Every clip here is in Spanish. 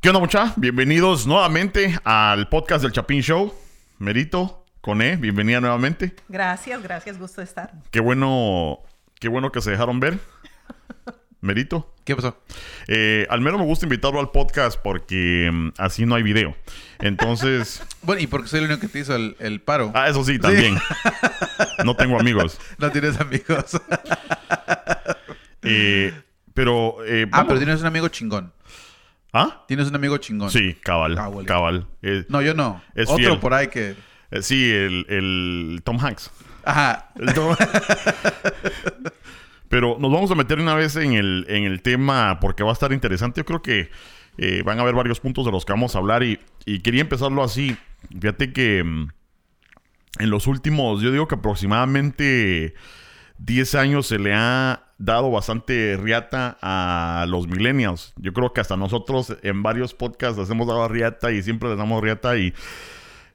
¿Qué onda, mucha? Bienvenidos nuevamente al podcast del Chapín Show. Merito, Coné, bienvenida nuevamente. Gracias, gracias, gusto de estar. Qué bueno, qué bueno que se dejaron ver. Merito. ¿Qué pasó? Eh, al menos me gusta invitarlo al podcast porque mm, así no hay video. Entonces. Bueno, y porque soy el único que te hizo el, el paro. ah, eso sí, también. no tengo amigos. No tienes amigos. Eh, pero. eh, ah, pero tienes un amigo chingón. ¿Ah? Tienes un amigo chingón. Sí, cabal. Ah, cabal. Eh, No, yo no. Es Otro fiel. por ahí que. eh, sí, el, el Tom Hanks. Ajá. El Tom- Pero nos vamos a meter una vez en el, en el tema porque va a estar interesante. Yo creo que eh, van a haber varios puntos de los que vamos a hablar y, y quería empezarlo así. Fíjate que mm, en los últimos, yo digo que aproximadamente 10 años se le ha dado bastante riata a los millennials. Yo creo que hasta nosotros en varios podcasts les hemos dado riata y siempre les damos riata y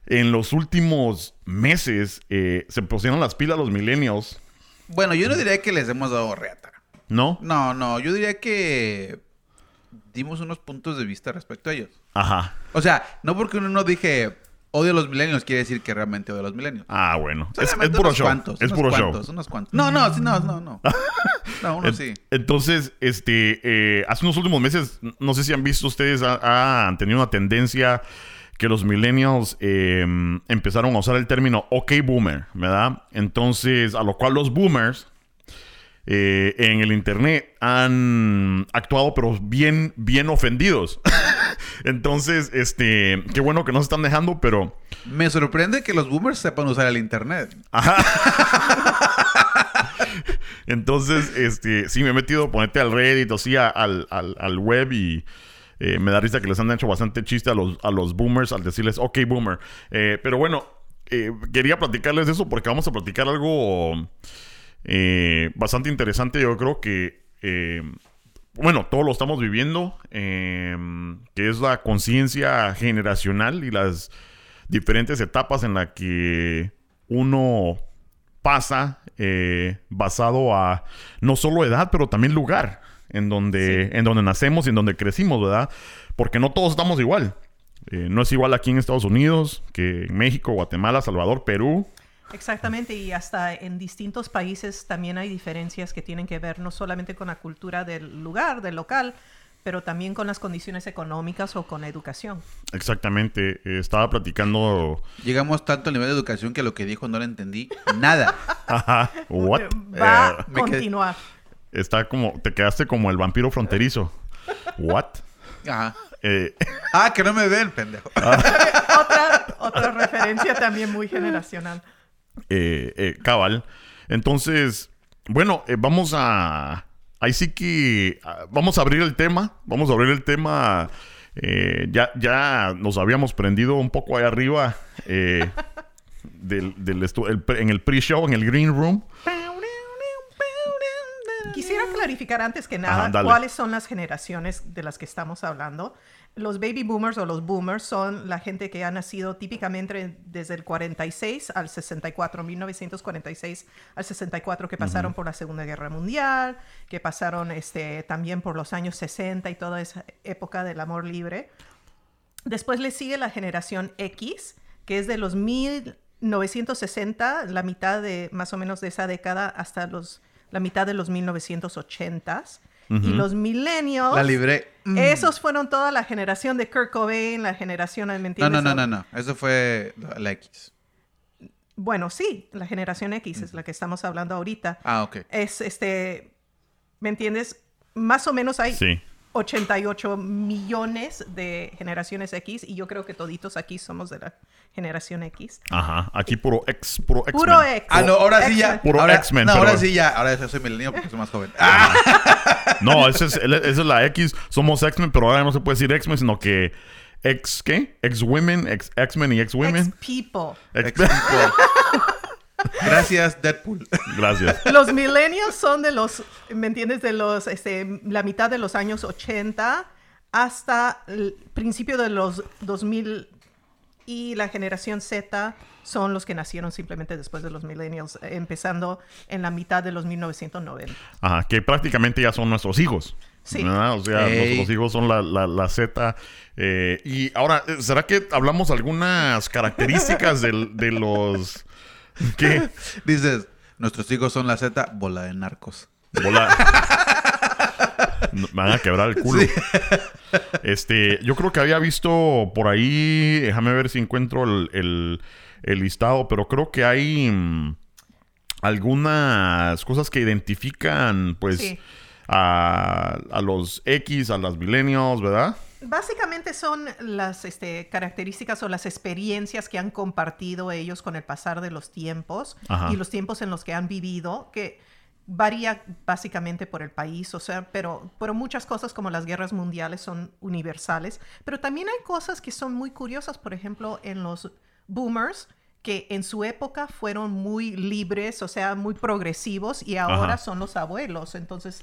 en los últimos meses eh, se pusieron las pilas los millennials, Bueno, yo no diría que les hemos dado reata. ¿no? No, no. Yo diría que dimos unos puntos de vista respecto a ellos. Ajá. O sea, no porque uno no dije odio a los milenios quiere decir que realmente odio a los milenios. Ah, bueno. Es, es puro unos show. cuantos, es unos puro cuantos, show. Unos cuantos. No, no, sí, no, no, no. No, uno sí. Entonces, este, eh, hace unos últimos meses, no sé si han visto ustedes, ha- han tenido una tendencia que los millennials eh, empezaron a usar el término OK boomer, ¿verdad? Entonces, a lo cual los boomers eh, en el internet han actuado, pero bien, bien ofendidos. Entonces, este, qué bueno que no se están dejando, pero Me sorprende que los boomers sepan usar el internet. Entonces, este, sí me he metido, ponete al Reddit, o sí, al, al, al web y eh, me da risa que les han hecho bastante chiste a los, a los boomers al decirles, ok, boomer. Eh, pero bueno, eh, quería platicarles de eso porque vamos a platicar algo eh, bastante interesante. Yo creo que, bueno, todos lo estamos viviendo, eh, que es la conciencia generacional y las diferentes etapas en las que uno pasa eh, basado a no solo edad, pero también lugar en donde, en donde nacemos y en donde crecimos, ¿verdad? Porque no todos estamos igual. Eh, no es igual aquí en Estados Unidos que en México, Guatemala, Salvador, Perú. Exactamente, y hasta en distintos países también hay diferencias que tienen que ver no solamente con la cultura del lugar, del local, pero también con las condiciones económicas o con la educación. Exactamente. Eh, estaba platicando. Llegamos tanto al nivel de educación que lo que dijo no lo entendí nada. Ajá. What? Va Eh, a continuar. está como. Te quedaste como el vampiro fronterizo. What? Ajá. Eh, Ah, que no me ven, pendejo. otra, otra referencia también muy generacional. Eh, eh, cabal. Entonces, bueno, eh, vamos a. Ahí sí que. ah, vamos a abrir el tema. Vamos a abrir el tema. eh, ya, ya nos habíamos prendido un poco ahí arriba. eh, del, del el en el pre-show, en el green room. Quisiera clarificar antes que nada Ajá, cuáles son las generaciones de las que estamos hablando. Los baby boomers o los boomers son la gente que ha nacido típicamente desde el 46 al 64, 1946 al 64, que pasaron por la Segunda Guerra Mundial, que pasaron este, también por los años 60 y toda esa época del amor libre. Después le sigue la generación X, que es de los 1960, la mitad de más o menos de esa década, hasta los, la mitad de los 1980s. Y los millennials. La libré. Mm. Esos fueron toda la generación de Kurt Cobain, la generación, ¿me No, entiendes? no, no, no, no. Eso fue la X. Bueno, sí, la generación X es la que estamos hablando ahorita. Ah, ok. Es este, ¿me entiendes? Más o menos hay Sí. 88 millones de generaciones X y yo creo que toditos aquí somos de la generación X. Ajá. Aquí puro ex, puro X. Puro X. Ah, no, ahora sí ya. Puro ahora, X-Men, No, pero- ahora sí ya. Ahora ya soy milenio porque soy más joven. Ah, No, esa es, esa es la X. Somos X-Men, pero ahora no se puede decir X-Men, sino que X, ¿qué? X-Women, X- X-Men y X-Women. X-People. Ex- ex-people. Gracias, Deadpool. Gracias. Los millennials son de los, ¿me entiendes? De los, este, la mitad de los años 80 hasta el principio de los 2000 y la generación Z son los que nacieron simplemente después de los millennials, eh, empezando en la mitad de los 1990. Ajá, que prácticamente ya son nuestros hijos. Sí. ¿verdad? O sea, Ey. nuestros hijos son la, la, la Z. eh, y ahora, ¿será que hablamos algunas características del- de los... ¿Qué? Dices, nuestros hijos son la Z, bola de narcos. Bola. No, Me van a quebrar el culo. Sí. Este, yo creo que había visto por ahí, déjame ver si encuentro el, el- el listado, pero creo que hay mm, algunas cosas que identifican, pues, Sí. a, a los X, a las millennials, ¿verdad? Básicamente son las este, características o las experiencias que han compartido ellos con el pasar de los tiempos Ajá. y los tiempos en los que han vivido, que varía básicamente por el país, o sea, pero, pero muchas cosas como las guerras mundiales son universales, pero también hay cosas que son muy curiosas, por ejemplo, en los boomers, que en su época fueron muy libres, o sea, muy progresivos, y ahora Ajá. son los abuelos, entonces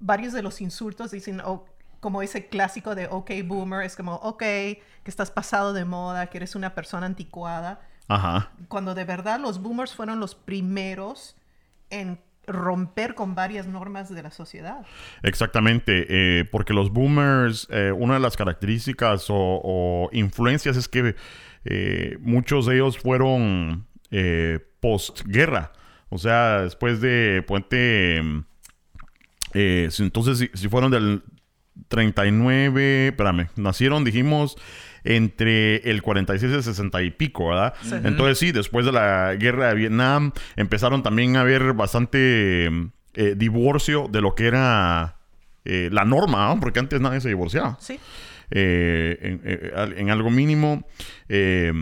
varios de los insultos dicen, oh, como ese clásico de ok boomer, es como ok, que estás pasado de moda, que eres una persona anticuada, Ajá. cuando de verdad los boomers fueron los primeros en romper con varias normas de la sociedad. Exactamente, eh, porque los boomers, eh, una de las características o, o influencias es que eh, muchos de ellos fueron postguerra, o sea, después de Puente, eh, entonces si, si fueron del 39, espérame, nacieron, dijimos, entre el 46 y el 60 y pico, ¿verdad? Sí. Entonces sí, después de la guerra de Vietnam empezaron también a haber bastante eh, divorcio de lo que era eh, la norma, ¿no? porque antes nadie se divorciaba. Sí, Eh, en, al- en algo mínimo, eh,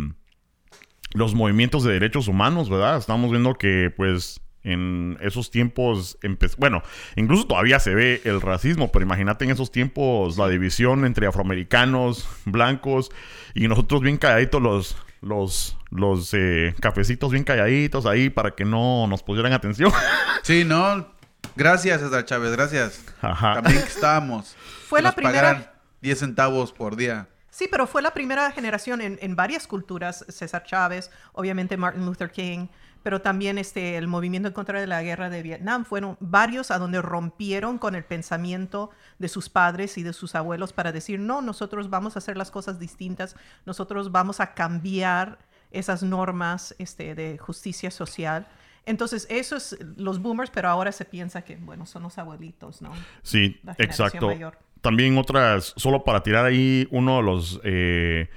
los movimientos de derechos humanos, ¿verdad? Estamos viendo que, pues, en esos tiempos, bueno, incluso todavía se ve el racismo, pero imagínate en esos tiempos la división entre afroamericanos, blancos, y nosotros bien calladitos los... Los, los eh, cafecitos bien calladitos ahí para que no nos pusieran atención. Sí, no. Gracias, César Chávez, gracias. Ajá. También que estábamos. Fue Que la nos primera- pagaran 10 centavos por día. sí, pero fue la primera generación en, en varias culturas, César Chávez, obviamente Martin Luther King, pero también este, el movimiento en contra de la guerra de Vietnam. Fueron varios a donde rompieron con el pensamiento de sus padres y de sus abuelos para decir, no, nosotros vamos a hacer las cosas distintas, nosotros vamos a cambiar esas normas este, de justicia social. Entonces, eso es los boomers, pero ahora se piensa que, bueno, son los abuelitos, ¿no? Sí, exacto. mayor. También otras, solo para tirar ahí uno de los eh,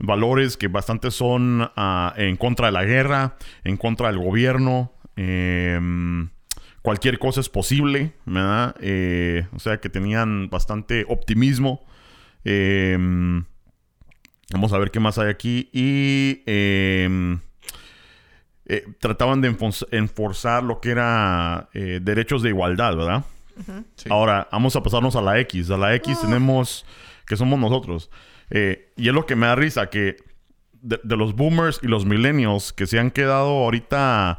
valores que bastante son ah, en contra de la guerra, en contra del gobierno. em, cualquier cosa es posible, ¿verdad? Eh, o sea que tenían bastante optimismo. Em, vamos a ver qué más hay aquí. Y em, eh, trataban de enfo- enforzar lo que era eh, derechos de igualdad, ¿verdad? Sí. Ahora, vamos a pasarnos a la X. A la X tenemos que somos nosotros. Eh, y es lo que me da risa, que de, de los boomers y los millennials que se han quedado ahorita,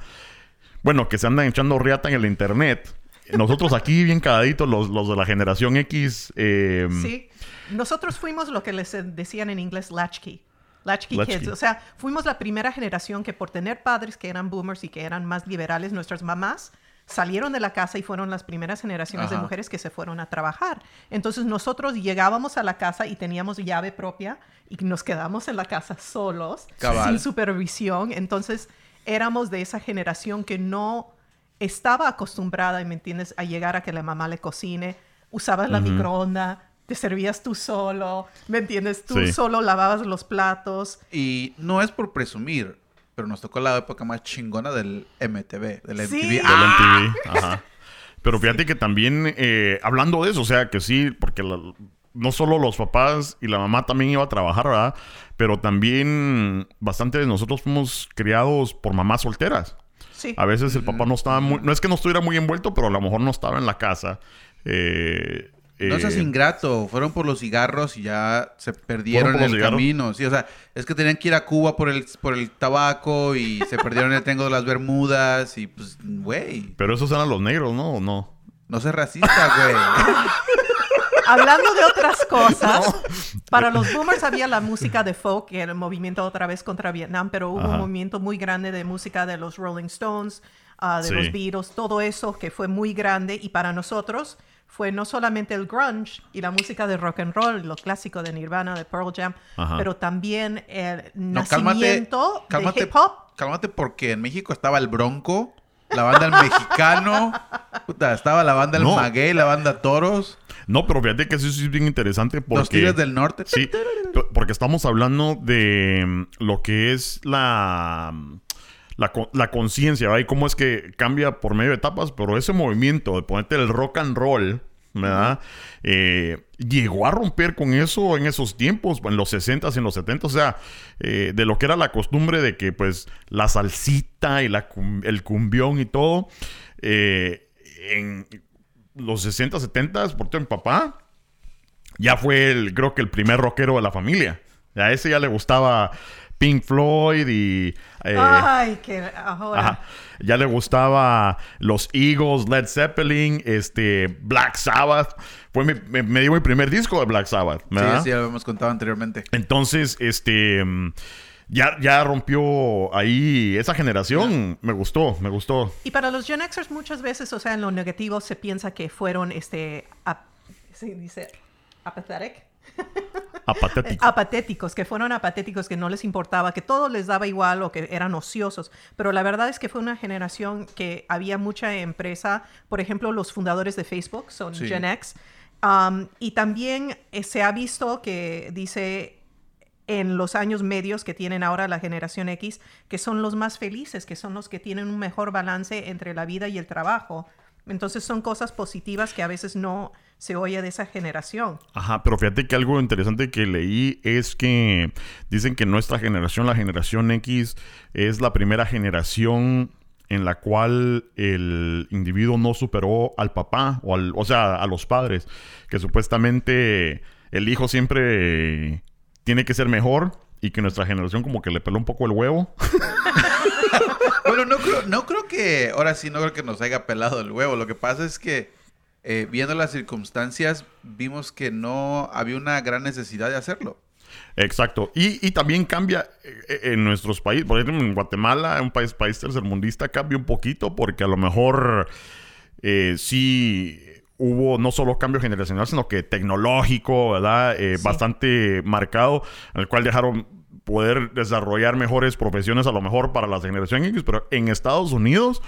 bueno, que se andan echando riata en el internet. Nosotros aquí bien cagaditos, los, los de la generación X. eh, Sí. Nosotros fuimos lo que les decían en inglés latchkey. Latchkey, Latchkey. kids. O sea, fuimos la primera generación que por tener padres que eran boomers y que eran más liberales, nuestras mamás salieron de la casa y fueron las primeras generaciones de mujeres que se fueron a trabajar. Entonces nosotros llegábamos a la casa y teníamos llave propia y nos quedamos en la casa solos, Cabal. sin supervisión. Entonces éramos de esa generación que no estaba acostumbrada, ¿me entiendes?, a llegar a que la mamá le cocine. Usabas la microonda, te servías tú solo, ¿me entiendes? Tú Sí. solo lavabas los platos. Y no es por presumir, pero nos tocó la época más chingona del MTV, del Sí. MTV. del ¡Ah! MTV. Ajá. Pero fíjate que también, eh, hablando de eso, o sea, que sí, porque la- no solo los papás y la mamá también iba a trabajar, ¿verdad? Pero también bastante de nosotros fuimos criados por mamás solteras. Sí. A veces el papá no estaba muy... No es que no estuviera muy envuelto, pero a lo mejor no estaba en la casa. Eh, No seas eh, ingrato, fueron por los cigarros y ya se perdieron ¿Fueron por en el cigarros? camino. Sí, o sea, es que tenían que ir a Cuba por el, por el tabaco y se perdieron en el Triángulo de las Bermudas y pues, güey, Pero esos eran los negros, ¿no? ¿O no? no seas racista, güey. Hablando de otras cosas, para los boomers había la música de folk, que era el movimiento otra vez contra Vietnam, pero hubo Ajá. un movimiento muy grande de música de los Rolling Stones, ah, de Sí. los Beatles, todo eso que fue muy grande y para nosotros fue no solamente el grunge y la música de rock and roll, lo clásico de Nirvana, de Pearl Jam, Ajá. pero también el No, cálmate, nacimiento cálmate, de hip hop. cálmate porque en México estaba el Bronco, la banda El Mexicano, puta, estaba la banda El No. Maguey, la banda Toros, No, pero fíjate que eso sí es bien interesante porque... los Tigres del Norte. Sí, porque estamos hablando de mm, lo que es la, mm, la, la conciencia, ¿verdad? Y cómo es que cambia por medio de etapas, pero ese movimiento de ponerte el rock and roll, ¿verdad? Eh, llegó a romper con eso en esos tiempos, en los 60s, en los 70s, o sea, eh, de lo que era la costumbre de que pues la salsita y la, el cumbión y todo, eh, en los 60, 70, por mi papá, ya fue el, creo que el primer rockero de la familia. A ese ya le gustaba Pink Floyd y... eh, Ay, que ahora. ajá. Ya le gustaba los Eagles, Led Zeppelin, este, Black Sabbath. Fue mi- me, me dio mi primer disco de Black Sabbath, Sí, ¿verdad? sí, ya lo hemos contado anteriormente. Entonces, este... Ya, ya rompió ahí esa generación. Me gustó, me gustó. Y para los Gen Xers muchas veces, o sea, en lo negativo se piensa que fueron, este, ap- ¿se dice apathetic? Apatético. apatéticos, que fueron apatéticos, que no les importaba, que todo les daba igual o que eran ociosos. Pero la verdad es que fue una generación que había mucha empresa, por ejemplo, los fundadores de Facebook son Sí. Gen X. Um, y también eh, se ha visto que dice en los años medios que tienen ahora la generación X, que son los más felices, que son los que tienen un mejor balance entre la vida y el trabajo. Entonces son cosas positivas que a veces no se oye de esa generación. Ajá, pero fíjate que algo interesante que leí es que dicen que nuestra generación, la generación X, es la primera generación en la cual el individuo no superó al papá, o, al, o sea, a los padres, que supuestamente el hijo siempre tiene que ser mejor y que nuestra generación como que le peló un poco el huevo. Bueno, no creo, no creo que, ahora sí, no creo que nos haya pelado el huevo. Lo que pasa es que, eh, viendo las circunstancias, vimos que no había una gran necesidad de hacerlo. Exacto. Y, y también cambia eh, en nuestros países. Por ejemplo, en Guatemala, un país, país tercermundista, cambia un poquito porque a lo mejor eh, sí hubo no solo cambio generacional, sino que tecnológico, ¿verdad? Eh, Sí. Bastante marcado, al cual dejaron poder desarrollar mejores profesiones a lo mejor para la generación X, pero en Estados Unidos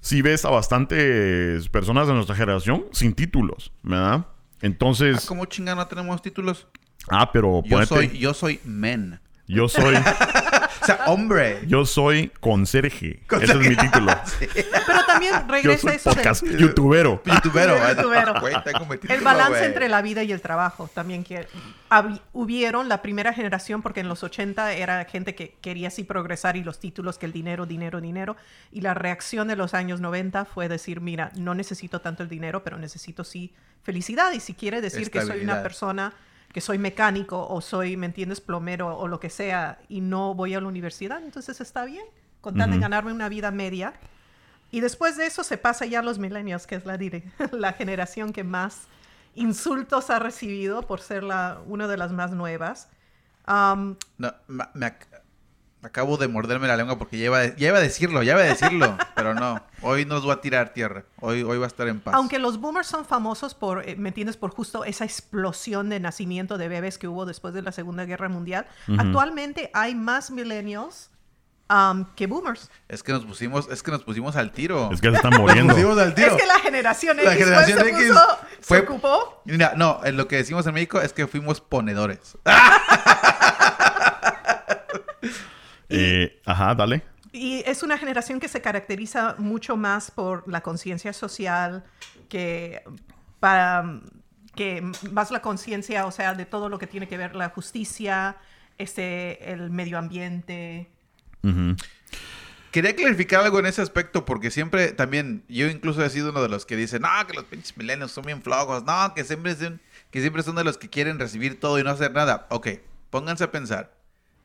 sí ves a bastantes personas de nuestra generación sin títulos, ¿verdad? Ah, Entonces, ¿Cómo chinga no tenemos títulos? ah, pero Yo ponete- soy, yo soy men. yo soy O sea, hombre. Yo soy conserje. Ese es mi título. Pero también Yo regresa soy eso podcast youtubero. Youtubero. Youtubero. Título, El balance entre la vida y el trabajo también que hab- hubieron la primera generación porque en los 80 era gente que quería así progresar y los títulos que el dinero, dinero, dinero y la reacción de los años 90 fue decir, mira, no necesito tanto el dinero, pero necesito sí felicidad y si quiere decir que soy una persona que soy mecánico o soy, ¿me entiendes?, plomero o lo que sea y no voy a la universidad, entonces está bien, con tal de ganarme una vida media. Y después de eso se pasa ya a los millennials, que es la, dire- la generación que más insultos ha recibido por ser la, una de las más nuevas. Um, No, me, acabo de morderme la lengua porque ya iba, a- ya iba a decirlo, ya iba a decirlo. pero no, hoy nos va a tirar tierra. Hoy, hoy va a estar en paz. aunque los boomers son famosos por, eh, ¿me entiendes?, por justo esa explosión de nacimiento de bebés que hubo después de la Segunda Guerra Mundial, actualmente hay más millennials um, que boomers. Es que nos pusimos, es que nos pusimos al tiro. Es que se están Nos muriendo. pusimos al tiro. Es que la generación X La generación se, X puso- fue- se ocupó. Mira, no, en lo que decimos en México es que fuimos ponedores. Eh, ajá, dale. Y es una generación que se caracteriza mucho más por la conciencia social, que para que más la conciencia, o sea, de todo lo que tiene que ver la justicia, este, el medio ambiente. Quería clarificar algo en ese aspecto porque siempre también yo incluso he sido uno de los que dicen, no, que los pinches milenios son bien flojos, no, que siempre son, que siempre son de los que quieren recibir todo y no hacer nada. Ok, pónganse a pensar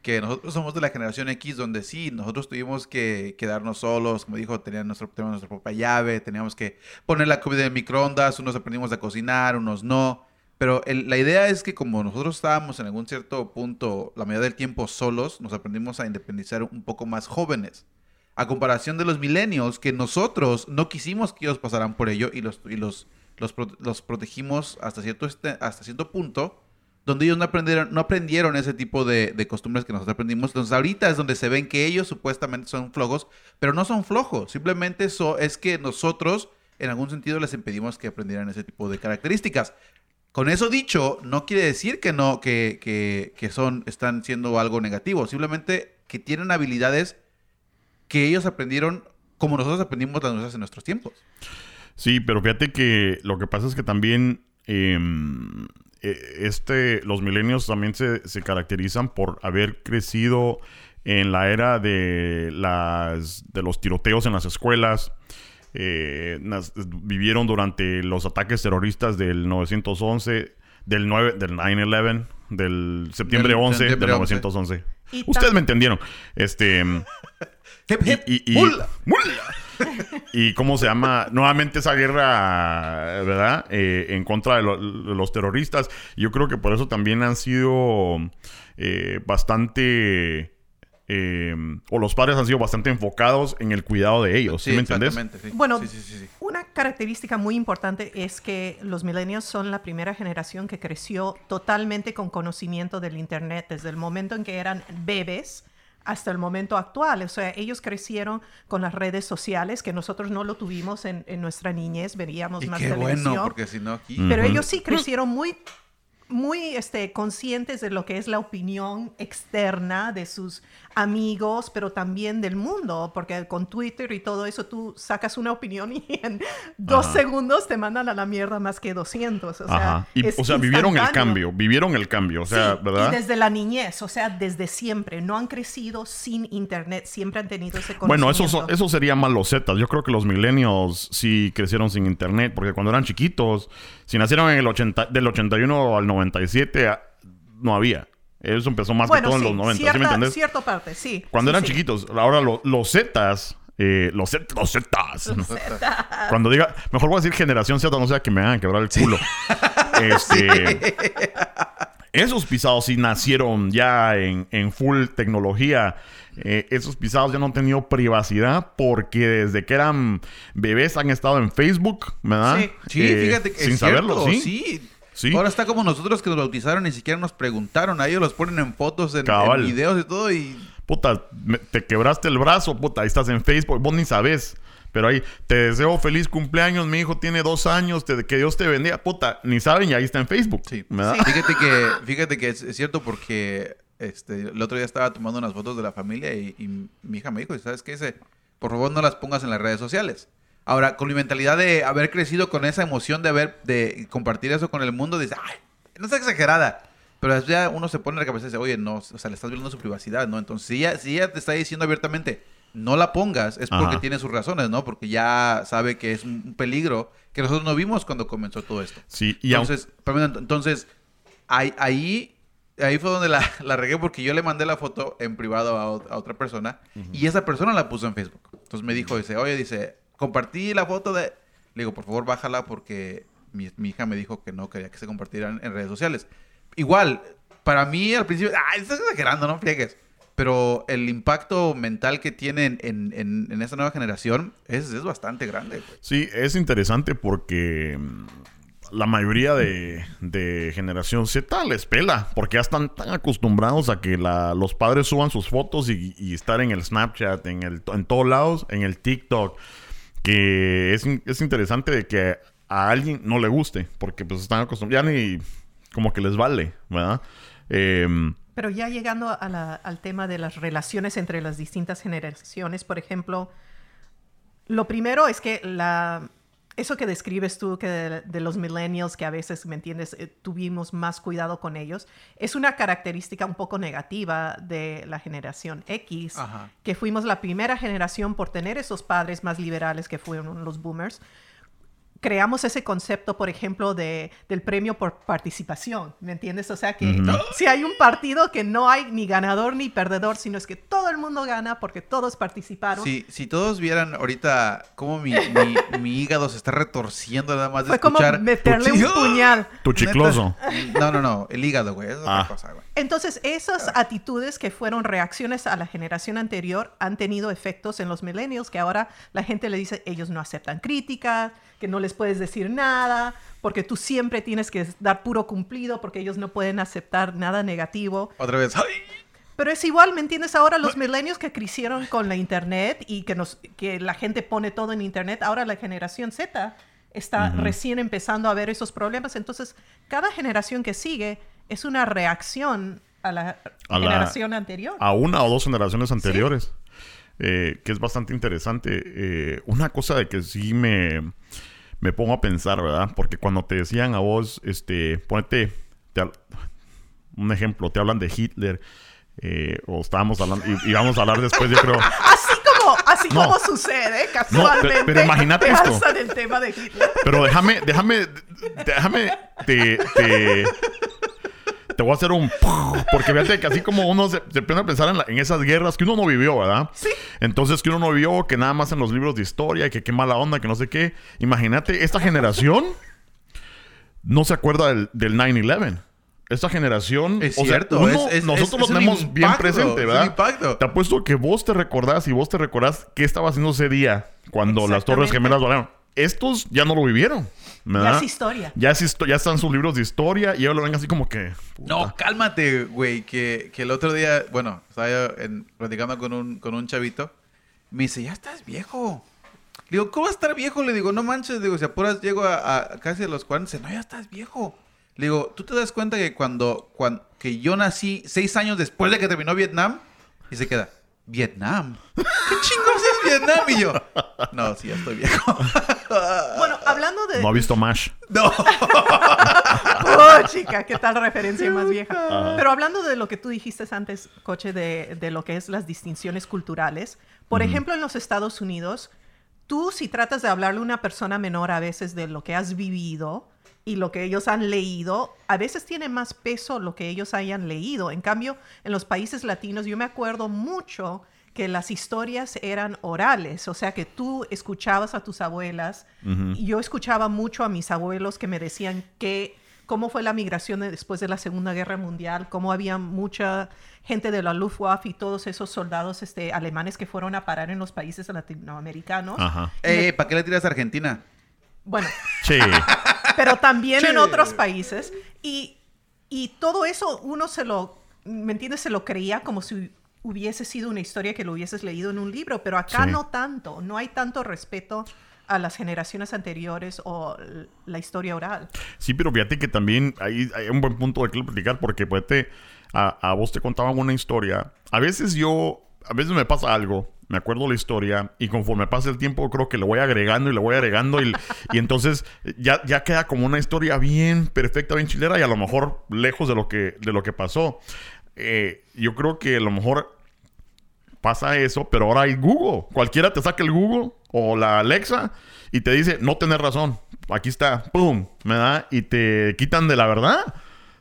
que nosotros somos de la generación X donde sí, nosotros tuvimos que quedarnos solos, como dijo, teníamos, nuestro, teníamos nuestra propia llave, teníamos que poner la comida en microondas, unos aprendimos a cocinar, unos no. Pero la idea es que como nosotros estábamos en algún cierto punto, la mayoría del tiempo solos, nos aprendimos a independizar un poco más jóvenes. A comparación de los millennials, que nosotros no quisimos que ellos pasaran por ello y los, y los los, los protegimos hasta cierto, este- hasta cierto punto, donde ellos no aprendieron, no aprendieron ese tipo de, costumbres que nosotros aprendimos. Entonces ahorita es donde se ven que ellos supuestamente son flojos, pero no son flojos. Simplemente eso es que nosotros en algún sentido les impedimos que aprendieran ese tipo de características. Con eso dicho, no quiere decir que no, que, que, que son, están siendo algo negativo. Simplemente que tienen habilidades que ellos aprendieron como nosotros aprendimos las nuestras en nuestros tiempos. Sí, pero fíjate que lo que pasa es que también em, este, los milenios también se, se caracterizan por haber crecido en la era de, las, de los tiroteos en las escuelas. Eh, nas- vivieron durante los ataques terroristas del 911, del, 9, del 9-11, del septiembre Del 11 septiembre del 11. 911. Y Ustedes me entendieron. Este... Hip, hip, Y, y- y- ¡Mula! y cómo se llama nuevamente esa guerra, ¿verdad? Eh, en contra de, lo- de los terroristas. Yo creo que por eso también han sido eh, bastante, eh, o los padres han sido bastante enfocados en el cuidado de ellos, ¿sí, me entiendes? exactamente, sí. Bueno, Sí, sí, sí, sí. Una característica muy importante es que los millennials son la primera generación que creció totalmente con conocimiento del Internet desde el momento en que eran bebés hasta el momento actual. O sea, ellos crecieron con las redes sociales, que nosotros no lo tuvimos en, en nuestra niñez, veríamos Y más qué televisión. bueno, porque si no aquí... Pero ellos sí crecieron muy, muy este, conscientes de lo que es la opinión externa de sus amigos, pero también del mundo, porque con Twitter y todo eso tú sacas una opinión y en dos Ajá. segundos te mandan a la mierda más que 200. O sea, Ajá. Y, es o sea, vivieron el cambio, vivieron el cambio, o sea, Sí, ¿verdad? Y desde la niñez, o sea, desde siempre. No han crecido sin internet, siempre han tenido ese conocimiento. Bueno, eso, so- eso sería más los Zetas. Yo creo que los millennials sí crecieron sin internet, porque cuando eran chiquitos, si nacieron en el 80, del 81 al 97, ah, no había. Eso empezó más bueno, que todo sí, en los 90, ¿sí me entiendes? cierta parte, sí. Cuando sí, eran sí. chiquitos. Ahora lo- los Zetas, eh, los Zetas, los Zetas. Cuando diga, mejor voy a decir generación Z, no sea que me hagan quebrar el culo. Este, Esos pisados sí nacieron ya en, en full tecnología. Eh, esos pisados ya no han tenido privacidad porque desde que eran bebés han estado en Facebook, ¿verdad? Sí. Sí, Eh, fíjate que sin es saberlo, cierto, ¿sí? sí. Sí. Ahora está como nosotros que nos bautizaron, ni siquiera nos preguntaron. A ellos los ponen en fotos, en, videos y todo. Y Puta, me- te quebraste el brazo, puta, ahí estás en Facebook, vos ni sabes. Pero ahí, te deseo feliz cumpleaños, mi hijo tiene dos años, te- que Dios te bendiga. Puta, ni saben y ahí está en Facebook. Sí. ¿verdad? Sí. fíjate que, fíjate que es, es cierto porque este, el otro día estaba tomando unas fotos de la familia y, y mi hija me dijo, ¿sabes qué? Dice, por favor no las pongas en las redes sociales. Ahora, con mi mentalidad de haber crecido con esa emoción de haber, de compartir eso con el mundo, dice, ay, no es exagerada. Pero ya uno se pone en la cabeza y dice, oye, no, o sea, le estás violando su privacidad, ¿no? Entonces, si ella, si ella te está diciendo abiertamente, no la pongas, es porque Ajá. tiene sus razones, ¿no? Porque ya sabe que es un peligro que nosotros no vimos cuando comenzó todo esto. Sí, y Entonces, entonces ahí, ahí, ahí fue donde la, la regué porque yo le mandé la foto en privado a, a otra persona y esa persona la puso en Facebook. Entonces me dijo, dice, oye, dice, compartí la foto de... Le digo, por favor, bájala porque mi, hija me dijo que no quería que se compartieran en redes sociales. Igual, para mí al principio, ay, estás exagerando, no friegues. Pero el impacto mental que tienen en, en, en nueva generación es, es bastante grande. Sí, es interesante porque mm, la mayoría de, de generación Z les pela, porque ya están tan acostumbrados a que la- los padres suban sus fotos y, y estar en el Snapchat, en, el, en todos lados, en el TikTok, que es, es interesante de que a alguien no le guste, porque pues están acostumbrados, ya ni como que les vale, ¿verdad? Em, Pero ya llegando al tema de las relaciones entre las distintas generaciones, por ejemplo, lo primero es que la, eso que describes tú, que de, de los millennials, que a veces, ¿me entiendes?, Eh, tuvimos más cuidado con ellos, es una característica un poco negativa de la generación X, Ajá. que fuimos la primera generación por tener esos padres más liberales que fueron los boomers creamos ese concepto, por ejemplo, de, del premio por participación, ¿me entiendes? O sea que Ujú. si hay un partido que no hay ni ganador ni perdedor, sino es que todo el mundo gana porque todos participaron. Si, si todos vieran ahorita cómo mi, mi, mi hígado se está retorciendo nada más de Fue como escuchar... meterle un ¡Ah! puñal. Tu chicloso. No, no, no. El hígado, güey. Es otra Ah. cosa, güey. Entonces, esas actitudes que fueron reacciones a la generación anterior han tenido efectos en los millennials, que ahora la gente le dice, ellos no aceptan críticas, que no les puedes decir nada, porque tú siempre tienes que dar puro cumplido, porque ellos no pueden aceptar nada negativo. Otra vez. ¡Ay! Pero es igual, ¿me entiendes? Ahora los millennials que crecieron con la internet y que, nos, que la gente pone todo en internet, ahora la generación Z está recién empezando a ver esos problemas. Entonces, cada generación que sigue es una reacción a la A la- generación anterior. a una o dos generaciones anteriores. Eh, que es bastante interesante. Eh, una cosa de que sí me, me pongo a pensar, ¿verdad? Porque cuando te decían a vos, este, ponete, te un ejemplo, te hablan de Hitler, eh, o estábamos hablando, y, y vamos a hablar después, yo creo. Así como, así No. como sucede casualmente. pero imagínate te esto. alzan el tema de Hitler. Pero déjame, déjame, déjame, te, te, te voy a hacer un... Porque fíjate que así como uno se, se pone a pensar en, la- en esas guerras que uno no vivió, ¿verdad? Sí. Entonces que uno no vio, que nada más en los libros de historia, que qué mala onda, que no sé qué. Imagínate, esta generación no se acuerda del, del 9-11. Esta generación... Es o sea, cierto, uno- es- es- nosotros es- es lo tenemos bien presente, es un ¿verdad? impacto. Te apuesto que vos te recordás y vos te recordás qué estaba haciendo ese día cuando las Torres. Gemelas volaron. Estos ya no lo vivieron. ¿Verdad? Ya es historia. Ya, es histo- ya están sus libros de historia y ellos lo ven así como que... puta. No, cálmate, güey. Que, que el otro día, bueno, estaba yo en- platicando con un, con un chavito. Me dice, ya estás viejo. Le digo, ¿cómo vas a estar viejo? Le digo, no manches. Le digo, si apuras, llego a, a casi a los 40. Dice, no, ya estás viejo. Le digo, ¿tú te das cuenta que cuando, cuando que yo nací seis años después de que terminó Vietnam? Y se queda, ¿Vietnam? ¿Qué chingos es Vietnam? Y yo, no, sí, ya estoy viejo. Bueno, hablando de... No ha visto MASH. no. Oh, chica, qué tal referencia más vieja. Pero hablando de lo que tú dijiste antes, Coche, de, de lo que es las distinciones culturales. Por ejemplo, en los Estados Unidos, tú si tratas de hablarle a una persona menor a veces de lo que has vivido y lo que ellos han leído, a veces tiene más peso lo que ellos hayan leído. En cambio, en los países latinos, yo me acuerdo mucho que las historias eran orales, o sea que tú escuchabas a tus abuelas y yo escuchaba mucho a mis abuelos que me decían que cómo fue la migración de- después de la Segunda Guerra Mundial, cómo había mucha gente de la Luftwaffe y todos esos soldados este, alemanes que fueron a parar en los países latinoamericanos. Ajá. Eh, ¿para qué le tiras a Argentina? Bueno, Sí. pero también en Sí. otros países. Y, y todo eso uno se lo, ¿me entiendes? Se lo creía como si hubiese sido una historia que lo hubieses leído en un libro, pero acá Sí. no tanto, no hay tanto respeto a las generaciones anteriores o la historia oral. Sí, pero fíjate que también hay, hay un buen punto de que platicar porque pues, te- a, a vos te contaban una historia. A veces yo, a veces me pasa algo, me acuerdo la historia y conforme pasa el tiempo creo que le voy agregando y le voy agregando y, entonces ya, ya queda como una historia bien perfecta, bien chilera y a lo mejor lejos de lo que, de lo que pasó. Eh, yo creo que a lo mejor pasa eso, pero ahora hay Google. Cualquiera te saca el Google o la Alexa y te dice, no tenés razón. Aquí está, pum, me da y te quitan de la verdad.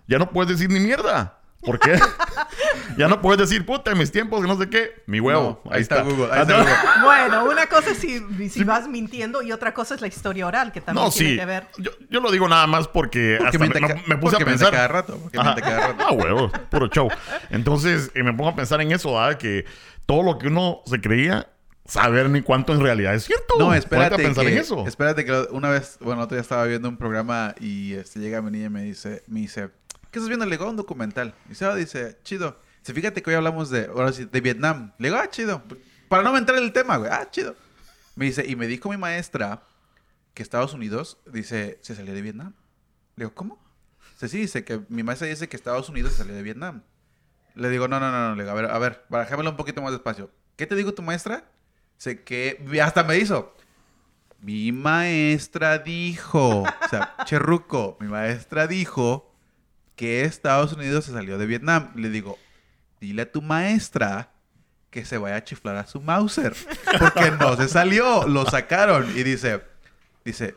Ya no puedes decir ni mierda. ¿Por qué? ya no puedes decir, puta, en mis tiempos, que no sé qué. Mi huevo. No, ahí está Google, ahí está Ah, Google. Bueno, una cosa es si, si vas mintiendo y otra cosa es la historia oral, que también No, tiene sí. que ver. Yo, yo lo digo nada más porque, Porque hasta me, me- puse a porque pensar. cada rato, porque Ajá. miente cada rato. Ah, huevo, puro show. Entonces, eh, me pongo a pensar en eso, ¿verdad? Que todo lo que uno se creía, saber ni cuánto en realidad es cierto. No, espérate a pensar que, en eso. espérate que una vez, bueno, otro día estaba viendo un programa y este, llega mi niña y me dice, me dice, ¿qué estás viendo? Le digo, "Ah, un documental. Y se dice, chido. Dice, fíjate que hoy hablamos de, ahora sí, de Vietnam. Le digo, ah, chido. Para no entrar en el tema, güey. Ah, chido. Me dice, y me dijo mi maestra que Estados Unidos, dice, se salió de Vietnam. Le digo, ¿cómo? Dice, sí, dice que mi maestra dice que Estados Unidos se salió de Vietnam. Le digo, no, no, no, no. Le digo, a ver, a ver, bajámelo un poquito más despacio. ¿Qué te dijo tu maestra? Sé que hasta me hizo. Mi maestra dijo, o sea, Cherruco, mi maestra dijo que Estados Unidos se salió de Vietnam. Le digo, dile a tu maestra que se vaya a chiflar a su Mauser, porque no se salió, lo sacaron y dice, dice,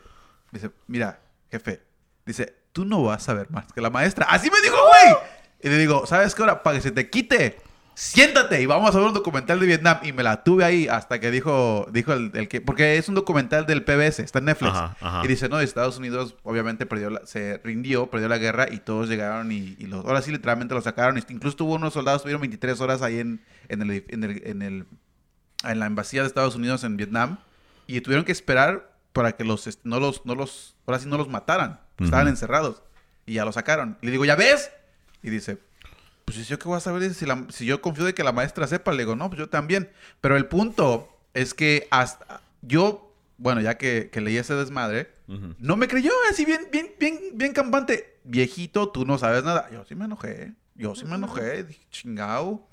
dice, mira, jefe, dice, tú no vas a saber más que la maestra. Así me dijo, güey. Y le digo, ¿sabes qué ahora? Para que se te quite. Siéntate y vamos a ver un documental de Vietnam. Y me la tuve ahí hasta que dijo, dijo el, el que, porque es un documental del PBS, está en Netflix. Ajá, ajá. Y dice, no, Estados Unidos obviamente perdió la- se rindió, perdió la guerra y todos llegaron y, y los, ahora sí literalmente lo sacaron. Incluso tuvo unos soldados, tuvieron 23 horas ahí en, en, el, en, el, en, el- en la embajada de Estados Unidos en Vietnam y tuvieron que esperar para que los, no los, no los, ahora sí no los mataran. Estaban encerrados y ya los sacaron. Y le digo, ¿ya ves? Y dice, pues yo qué voy a saber si, la- si yo confío de que la maestra sepa. Le digo, no, pues yo también. Pero el punto es que hasta yo, bueno, ya que, que leí ese desmadre, no me creyó, así bien, bien, bien, bien campante. Viejito, tú no sabes nada. Yo sí me enojé. Yo sí me enojé. Dije, chingao.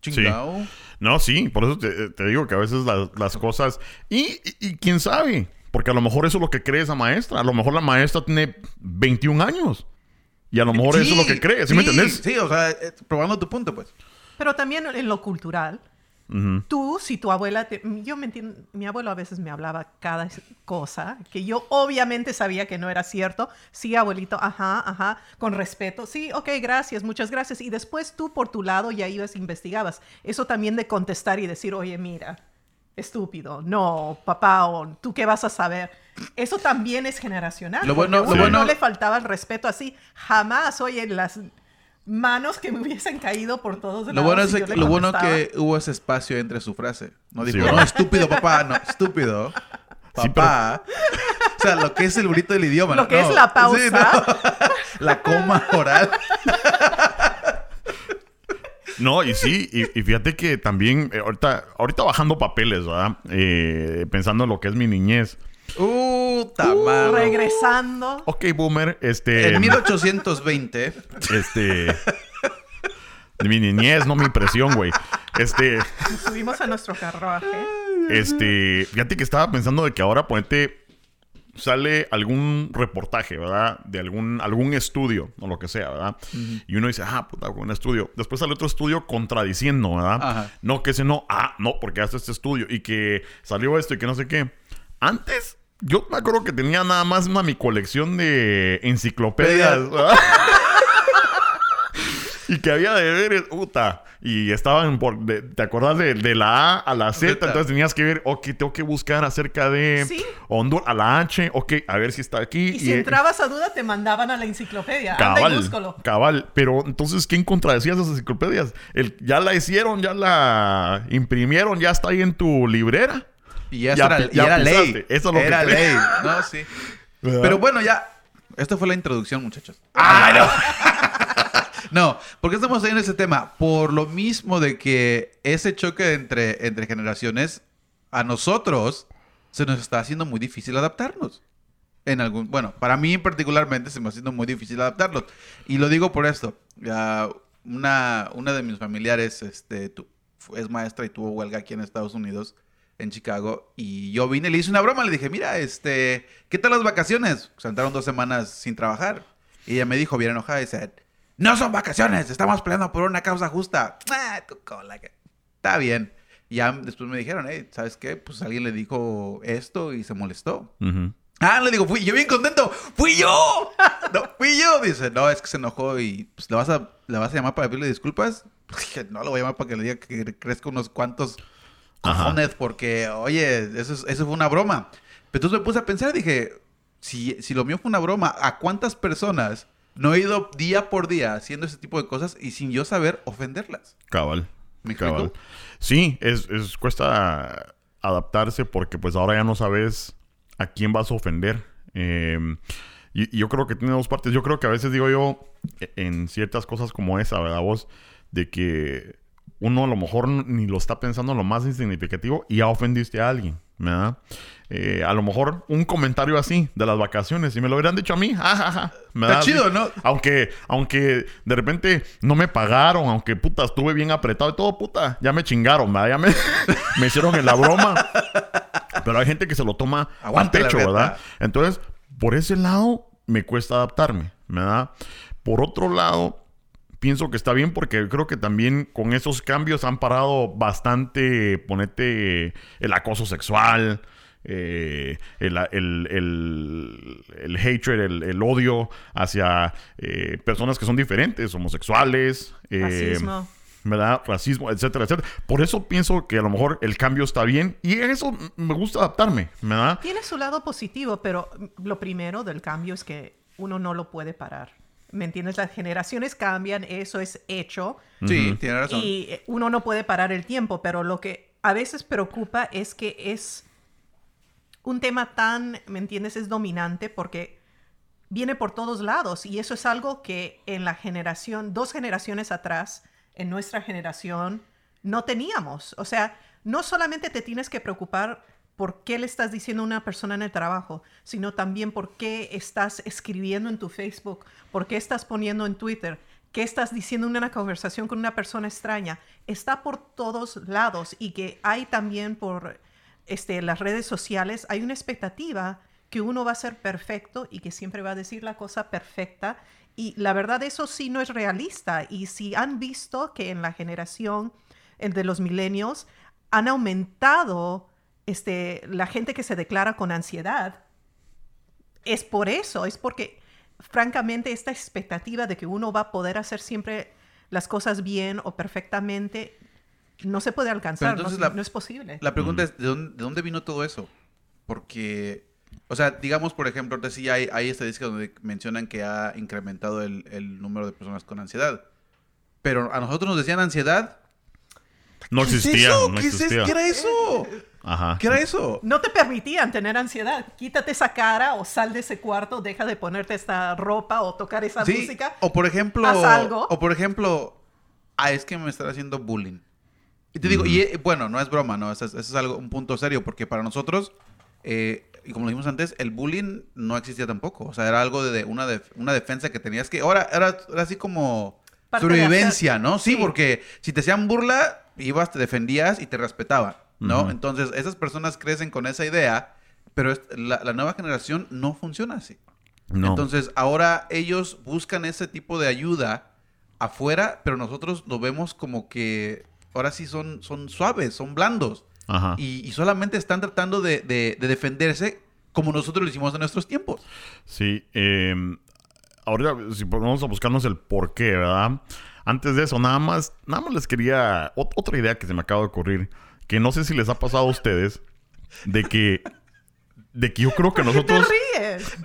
Chingao. No, sí, por eso te, te digo que a veces las, las cosas... Y, y- y quién sabe, porque a lo mejor eso es lo que cree esa maestra. A lo mejor la maestra tiene 21 años. Y a lo mejor eso es lo que cree, ¿sí, me entendés? Sí, o sea, eh, probando tu punto, pues. Pero también en lo cultural, tú, si tu abuela, te- yo me entiendo, mi abuelo a veces me hablaba cada cosa que yo obviamente sabía que no era cierto. Sí, abuelito, ajá, ajá, con respeto. Sí, ok, gracias, muchas gracias. Y después tú por tu lado ya ibas e investigabas. Eso también de contestar y decir, oye, mira, estúpido, no, papá, o tú qué vas a saber. Eso también es generacional. Lo bueno- uno lo bueno- no le faltaba el respeto así. Jamás, oye, las manos que me hubiesen caído por todos Lo lados bueno, es lo bueno contestaba. que hubo ese espacio entre su frase. No Sí, dijo, no, estúpido, papá, no, estúpido. Sí, Papá. O sea, lo que es el bonito del idioma. Lo ¿no? que es la pausa. sí, no. La coma oral. No, y sí, y, y fíjate que también, eh, ahorita, ahorita bajando papeles, ¿verdad? Eh, pensando en lo que es mi niñez. Uh, Uh, regresando. Ok, boomer, este... En 1820. Este... mi niñez, no mi impresión, güey. Este... Nos subimos a nuestro carruaje. Este, fíjate que estaba pensando de que ahora ponete sale algún reportaje, ¿verdad? De algún algún estudio o lo que sea, ¿verdad? Y uno dice, "Ah, puta, un estudio." Después sale otro estudio contradiciendo, ¿verdad? Ajá. No que ese no, ah, no, porque hace este estudio y que salió esto y que no sé qué. Antes yo me acuerdo que tenía nada más una mi colección de enciclopedias, ¿verdad? Y que había deberes, puta. Y estaban por. de- ¿Te acordás de, de la A a la Z? Entonces tenías que ver, ok, tengo que buscar acerca de Sí. Honduras, a la H, ok, a ver si está aquí. Y si entrabas a duda, te mandaban a la enciclopedia. Anda y Cabal, búscalo. cabal. Pero entonces, ¿quién contradecía esas enciclopedias? El, ya la hicieron, ya la imprimieron, ya está ahí en tu librera. Y ya, era, y ya era ley. Eso es lo que era creo. ley. No, sí. ¿Verdad? Pero bueno, ya. Esto fue la introducción, muchachos. ¡Ah, no! no, ¿por qué estamos en ese tema? Por lo mismo de que ese choque entre, entre generaciones, a nosotros se nos está haciendo muy difícil adaptarnos. En algún, bueno, para mí particularmente se me está haciendo muy difícil adaptarlos. Y lo digo por esto. Ya, una, una de mis familiares este, tu- es maestra y tuvo huelga aquí en Estados Unidos, en Chicago. Y yo vine le hice una broma. Le dije, mira, este, ¿qué tal las vacaciones? Se entraron dos semanas sin trabajar. Y ella me dijo, bien enojada, y dice, no son vacaciones, estamos peleando por una causa justa. Ah, tu cola, Está bien. Ya después me dijeron, hey, ¿sabes qué? Pues alguien le dijo esto y se molestó. Ah, le digo, fui yo bien contento. ¡Fui yo! No, fui yo. Dice, no, es que se enojó y pues, ¿le, vas a, ¿le vas a llamar para pedirle disculpas? Dije, no, lo voy a llamar para que le diga que crezca unos cuantos cojones porque, oye, eso, es- eso fue una broma. Pero entonces me puse a pensar, dije, si, si lo mío fue una broma, ¿a cuántas personas no he ido día por día haciendo ese tipo de cosas y sin yo saber ofenderlas? Cabal. ¿Me cabal. Sí, es, es- cuesta adaptarse porque pues ahora ya no sabes a quién vas a ofender. Eh, y, y yo creo que tiene dos partes. Yo creo que a veces digo yo e- en ciertas cosas como esa, ¿verdad vos? De que uno a lo mejor ni lo está pensando en lo más insignificativo y ya ofendiste a alguien, ¿verdad? Eh, a lo mejor un comentario así de las vacaciones, si me lo hubieran dicho a mí, jajaja. Está chido, ¿no? aunque, aunque de repente no me pagaron, aunque puta, estuve bien apretado y todo, puta, ya me chingaron, ¿verdad? Ya me, me hicieron en la broma. Pero hay gente que se lo toma Aguante a pecho. ¿verdad? Entonces, por ese lado, me cuesta adaptarme, ¿verdad? Por otro lado, pienso que está bien porque creo que también con esos cambios han parado bastante, ponete, el acoso sexual, eh, el, el, el, el hatred, el, el odio hacia eh, personas que son diferentes, homosexuales, eh, Racismo. ¿verdad? Racismo, etcétera, etcétera. Por eso pienso que a lo mejor el cambio está bien y en eso me gusta adaptarme, ¿verdad? Tiene su lado positivo, pero lo primero del cambio es que uno no lo puede parar. ¿Me entiendes? Las generaciones cambian, eso es hecho. Sí, tiene razón. Y eh, uno no puede parar el tiempo, pero lo que a veces preocupa es que es un tema tan, ¿me entiendes? Es dominante porque viene por todos lados y eso es algo que en la generación, dos generaciones atrás, en nuestra generación, no teníamos. O sea, no solamente te tienes que preocupar por qué le estás diciendo a una persona en el trabajo, sino también por qué estás escribiendo en tu Facebook, por qué estás poniendo en Twitter, qué estás diciendo en una conversación con una persona extraña. Está por todos lados y que hay también por este, las redes sociales, hay una expectativa que uno va a ser perfecto y que siempre va a decir la cosa perfecta. Y la verdad eso sí no es realista. Y si han visto que en la generación de los milenios han aumentado este, la gente que se declara con ansiedad, es por eso, es porque francamente esta expectativa de que uno va a poder hacer siempre las cosas bien o perfectamente no se puede alcanzar, no, entonces la- no es posible. La pregunta es, ¿de dónde, de dónde vino todo eso? Porque, o sea, digamos, por ejemplo, ahorita sí hay, hay estadísticas donde mencionan que ha incrementado el, el número de personas con ansiedad. Pero a nosotros nos decían ansiedad. No ¿Qué es existía, eso? no ¿Qué, es eso? existía. ¿Qué era eso? Ajá. ¿Qué era eso? No te permitían tener ansiedad. Quítate esa cara o sal de ese cuarto, deja de ponerte esta ropa o tocar esa Sí, música. o por ejemplo, haz algo. o por ejemplo, ah, es que me están haciendo bullying. Y te digo, y eh, bueno, no es broma, no, eso es, eso es algo, un punto serio, porque para nosotros, eh, y como lo dijimos antes, el bullying no existía tampoco. O sea, era algo de, de una, def- una defensa que tenías que. Ahora, era, era así como Parte sobrevivencia, ¿no? Sí, sí. porque si te hacían burla, ibas, te defendías y te respetaban, ¿no? Entonces, esas personas crecen con esa idea, pero la, la nueva generación no funciona así. No. Entonces, ahora ellos buscan ese tipo de ayuda afuera, pero nosotros lo vemos como que ahora sí son, son suaves, son blandos. Ajá. Y, y solamente están tratando de, de- de defenderse como nosotros lo hicimos en nuestros tiempos. Sí, eh, ahorita si vamos a buscarnos el por qué, ¿verdad? Antes de eso, nada más, nada más les quería ot- otra idea que se me acaba de ocurrir, que no sé si les ha pasado a ustedes, de que, de que yo creo que ¿Qué te nosotros, ríes?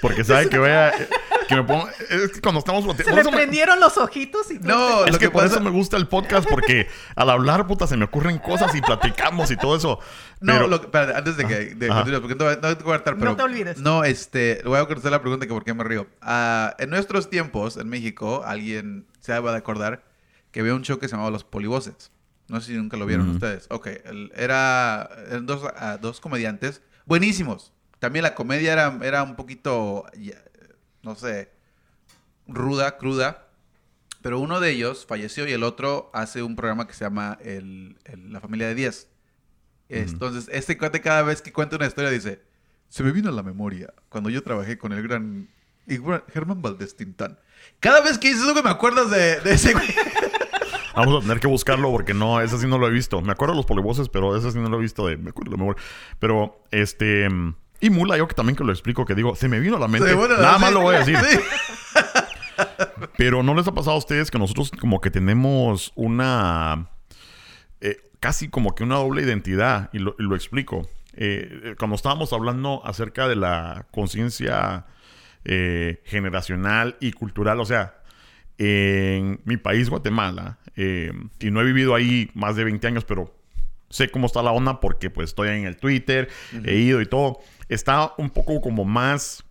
porque sabe que vea, que me pongo, es que cuando estamos Se le prendieron los ojitos y No, es lo que, que por pasa- eso me gusta el podcast, porque al hablar, puta, se me ocurren cosas y platicamos y todo eso. No, Pero, lo que- espérate, antes de que de continuar, porque no, no te voy a hartar, No pero... te olvides. No, este, voy a contestar la pregunta que por qué me río. Ah, en nuestros tiempos, en México, alguien se va de acordar que había un show que se llamaba Los Polivoces. No sé si nunca lo vieron ustedes. Ok, era, eran dos, ah, dos comediantes buenísimos. También la comedia era, era un poquito, no sé, ruda, cruda. Pero uno de ellos falleció y el otro hace un programa que se llama el- el- La Familia de 10. Entonces, este cuate cada vez que cuenta una historia dice, se me vino a la memoria cuando yo trabajé con el gran, Germán Valdés Tintán. Cada vez que dices eso que me acuerdas de, de ese güey. Vamos a tener que buscarlo porque no, ese sí no lo he visto. Me acuerdo de los polivoces, pero ese sí no lo he visto de, me acuerdo de memoria. Pero, este... Y Mula, yo que también que lo explico, que digo, se me vino a la mente. Nada más lo voy a decir. sí. Pero ¿no les ha pasado a ustedes que nosotros como que tenemos una... eh, casi como que una doble identidad? Y lo, y lo explico. Eh, cuando estábamos hablando acerca de la conciencia eh, generacional y cultural, o sea, en mi país, Guatemala, eh, y no he vivido ahí más de 20 años, pero sé cómo está la onda porque pues estoy en el Twitter, he ido y todo. Está un poco como más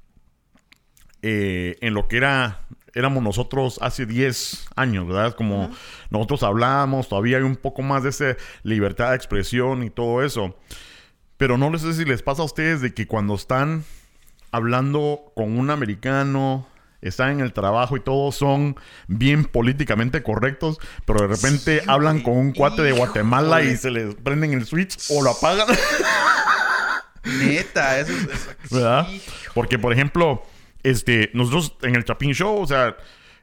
eh, en lo que era éramos nosotros hace 10 años, ¿verdad? Como nosotros hablábamos, todavía hay un poco más de esa libertad de expresión y todo eso. Pero no sé si les pasa a ustedes de que cuando están hablando con un americano, están en el trabajo y todos son bien políticamente correctos, pero de repente Sí, hablan con un cuate de Guatemala y se les prenden el switch o lo apagan. Neta, eso es... eso- ¿verdad? Porque, por ejemplo, este, nosotros en el Chapin Show, o sea,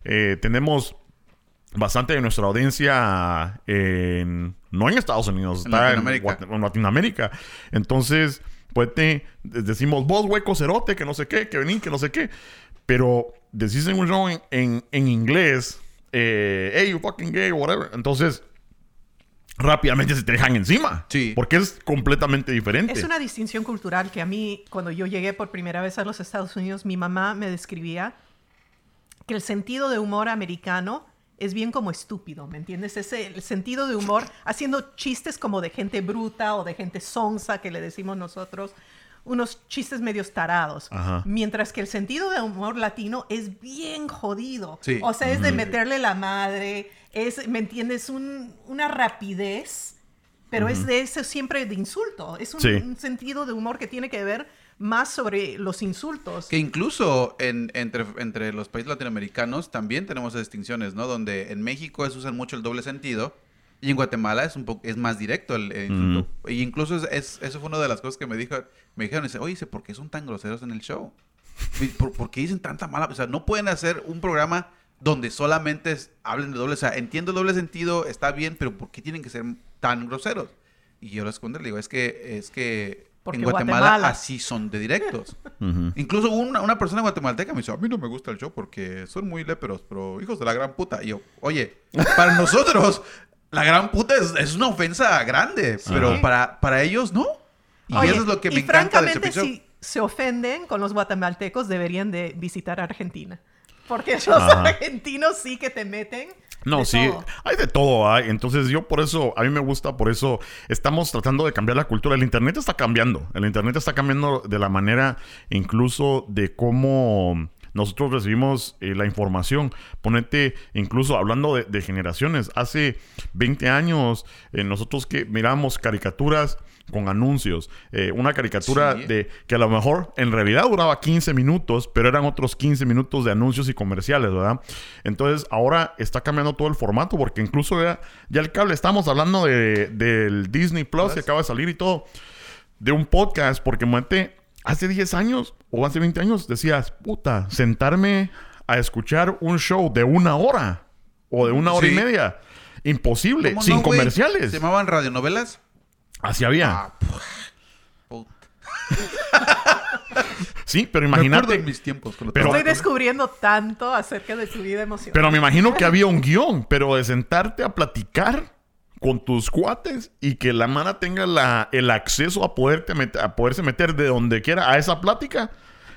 eh, tenemos bastante de nuestra audiencia en, no en Estados Unidos, En está Latinoamérica. En, en Latinoamérica. Entonces, pues te, decimos, vos hueco cerote, que no sé qué, que vení, que no sé qué. Pero decís en un show en, en- en inglés, eh, hey, you fucking gay, whatever. Entonces, rápidamente se te dejan encima. Sí. Porque es completamente diferente. Es una distinción cultural que a mí, cuando yo llegué por primera vez a los Estados Unidos, mi mamá me describía que el sentido de humor americano es bien como estúpido, ¿me entiendes? Es el sentido de humor haciendo chistes como de gente bruta o de gente sonsa que le decimos nosotros, unos chistes medios tarados. Ajá. Mientras que el sentido de humor latino es bien jodido. Sí. O sea, es de meterle la madre, es, ¿me entiendes? Un- una rapidez, pero es de eso siempre de insulto. Es un, Sí. un sentido de humor que tiene que ver más sobre los insultos. Que incluso en- entre, entre los países latinoamericanos también tenemos distinciones, ¿no? Donde en México es usan mucho el doble sentido y en Guatemala es un poco es más directo el, el insulto. Y incluso es, es- eso fue una de las cosas que me dijo, me dijeron, dice, oye, ¿por qué son tan groseros en el show? ¿Por, por qué dicen tanta mala? O sea, no pueden hacer un programa donde solamente es- hablen de doble, o sea, entiendo el doble sentido, está bien, pero ¿por qué tienen que ser tan groseros? Y yo respondo, le digo, es que, es que Porque en Guatemala, Guatemala. así son de directos. Incluso una, una persona guatemalteca me dice, a mí no me gusta el show porque son muy léperos, pero hijos de la gran puta. Y yo, oye, para nosotros la gran puta es, es una ofensa grande, pero Sí. para, para ellos no. Y Oye, eso es lo que me y encanta francamente, Show. si se ofenden con los guatemaltecos, deberían de visitar Argentina. Porque los Ajá. argentinos sí que te meten. No, de sí, todo. hay de todo, hay. Entonces yo por eso, a mí me gusta, por eso estamos tratando de cambiar la cultura. El Internet está cambiando, el Internet está cambiando de la manera incluso de cómo nosotros recibimos eh, la información. Ponete, incluso hablando de, de generaciones, hace 20 años eh, nosotros que miramos caricaturas con anuncios, Eh, una caricatura Sí. de que a lo mejor en realidad duraba 15 minutos, pero eran otros 15 minutos de anuncios y comerciales, ¿verdad? Entonces ahora está cambiando todo el formato porque incluso ya, ya el cable, estamos hablando de, del Disney Plus que acaba de salir y todo, de un podcast, porque muerte, hace 10 años o hace 20 años decías, puta, sentarme a escuchar un show de una hora o de una hora y media. Imposible, ¿Cómo sin no, comerciales. ¿Se llamaban radionovelas? Así había. Ah. Sí, pero imagínate. mis tiempos. Pero- Estoy descubriendo tanto acerca de tu vida emocional. Pero me imagino que había un guion, pero de sentarte a platicar con tus cuates y que la mana tenga la, el acceso a, poderte met- a poderse meter de donde quiera a esa plática,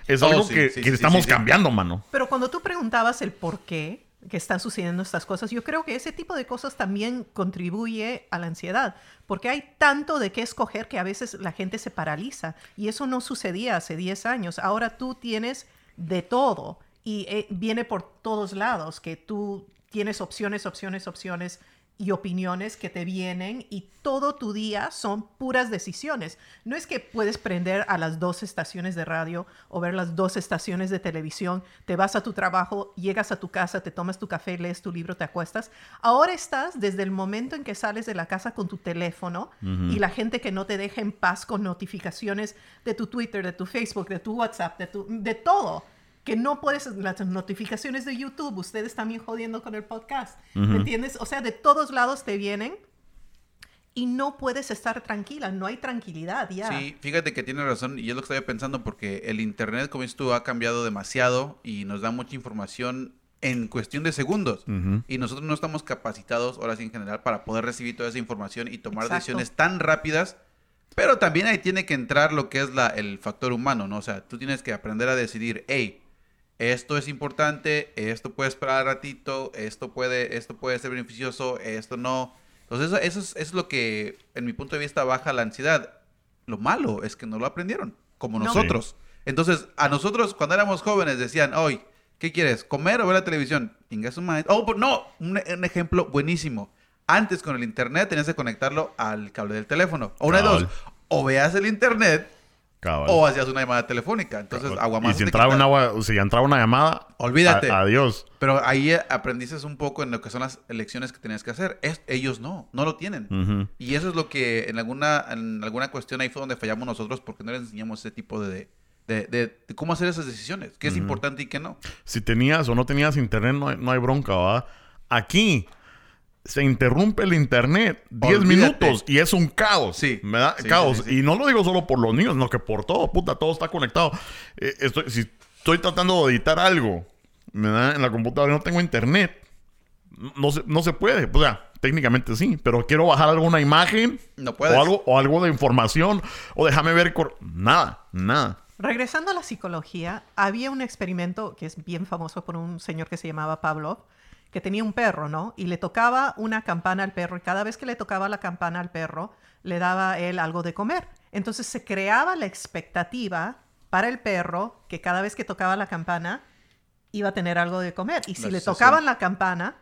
es Oh, algo sí, que, sí, que sí, estamos sí, sí. cambiando, mano. Pero cuando tú preguntabas el por qué que están sucediendo estas cosas, yo creo que ese tipo de cosas también contribuye a la ansiedad, porque hay tanto de qué escoger que a veces la gente se paraliza y eso no sucedía hace 10 años. Ahora tú tienes de todo y eh, viene por todos lados, que tú tienes opciones, opciones, opciones y opiniones que te vienen y todo tu día son puras decisiones. No es que puedes prender a las dos estaciones de radio o ver las dos estaciones de televisión, te vas a tu trabajo, llegas a tu casa, te tomas tu café, lees tu libro, te acuestas. Ahora estás desde el momento en que sales de la casa con tu teléfono y la gente que no te deja en paz con notificaciones de tu Twitter, de tu Facebook, de tu WhatsApp, de, tu, de todo que no puedes, las notificaciones de YouTube, ustedes también jodiendo con el podcast, ¿me entiendes? O sea, de todos lados te vienen y no puedes estar tranquila, no hay tranquilidad ya. Sí, fíjate que tienes razón y es lo que estaba pensando porque el internet, como dices tú, ha cambiado demasiado y nos da mucha información en cuestión de segundos. Ujú. Y nosotros no estamos capacitados, ahora sí en general, para poder recibir toda esa información y tomar Exacto. decisiones tan rápidas. Pero también ahí tiene que entrar lo que es la, el factor humano, ¿no? O sea, tú tienes que aprender a decidir, hey, esto es importante, esto puede esperar un ratito, esto puede, esto puede ser beneficioso, esto no. Entonces, eso, eso es, eso es lo que, en mi punto de vista, baja la ansiedad. Lo malo es que no lo aprendieron, como No. nosotros. Entonces, a nosotros, cuando éramos jóvenes, decían, hoy, ¿qué quieres? ¿Comer o ver la televisión? Oh, pues, no, un, un ejemplo buenísimo. Antes con el internet tenías que conectarlo al cable del teléfono. O una de dos. O veas el internet Cabal. o hacías una llamada telefónica. Entonces, aguamás. y si entraba, una, agua- si entraba una llamada, Olvídate. a- adiós. Pero ahí eh, aprendiste un poco en lo que son las elecciones que tenías que hacer. Es- ellos no, no lo tienen. Y eso es lo que en alguna, en alguna cuestión ahí fue donde fallamos nosotros porque no les enseñamos ese tipo de, de, de- de cómo hacer esas decisiones. Qué es importante y qué no. Si tenías o no tenías internet, no hay, no hay bronca, ¿verdad? Aquí se interrumpe el internet 10 Olvídate. minutos y es un caos. Sí. ¿verdad? Sí, caos. sí, sí, sí. Y no lo digo solo por los niños, sino que por todo, puta, todo está conectado. Eh, estoy, si estoy tratando de editar algo ¿verdad? en la computadora y no tengo internet, no se, no se puede. O sea, técnicamente sí, pero quiero bajar alguna imagen No puedes. o algo, o algo de información o déjame ver. cor- Nada, nada. Regresando a la psicología, había un experimento que es bien famoso por un señor que se llamaba Pavlov, que tenía un perro, ¿no? Y le tocaba una campana al perro y cada vez que le tocaba la campana al perro, le daba él algo de comer. Entonces se creaba la expectativa para el perro que cada vez que tocaba la campana iba a tener algo de comer. Y si La le tocaban la campana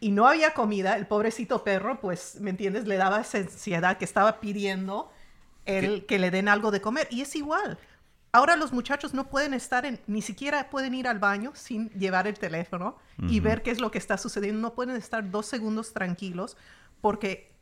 y no había comida, el pobrecito perro, pues, ¿me entiendes? Le daba esa ansiedad que estaba pidiendo el, que le den algo de comer. Y es igual. Ahora los muchachos no pueden estar en, ni siquiera pueden ir al baño sin llevar el teléfono y ver qué es lo que está sucediendo. No pueden estar dos segundos tranquilos porque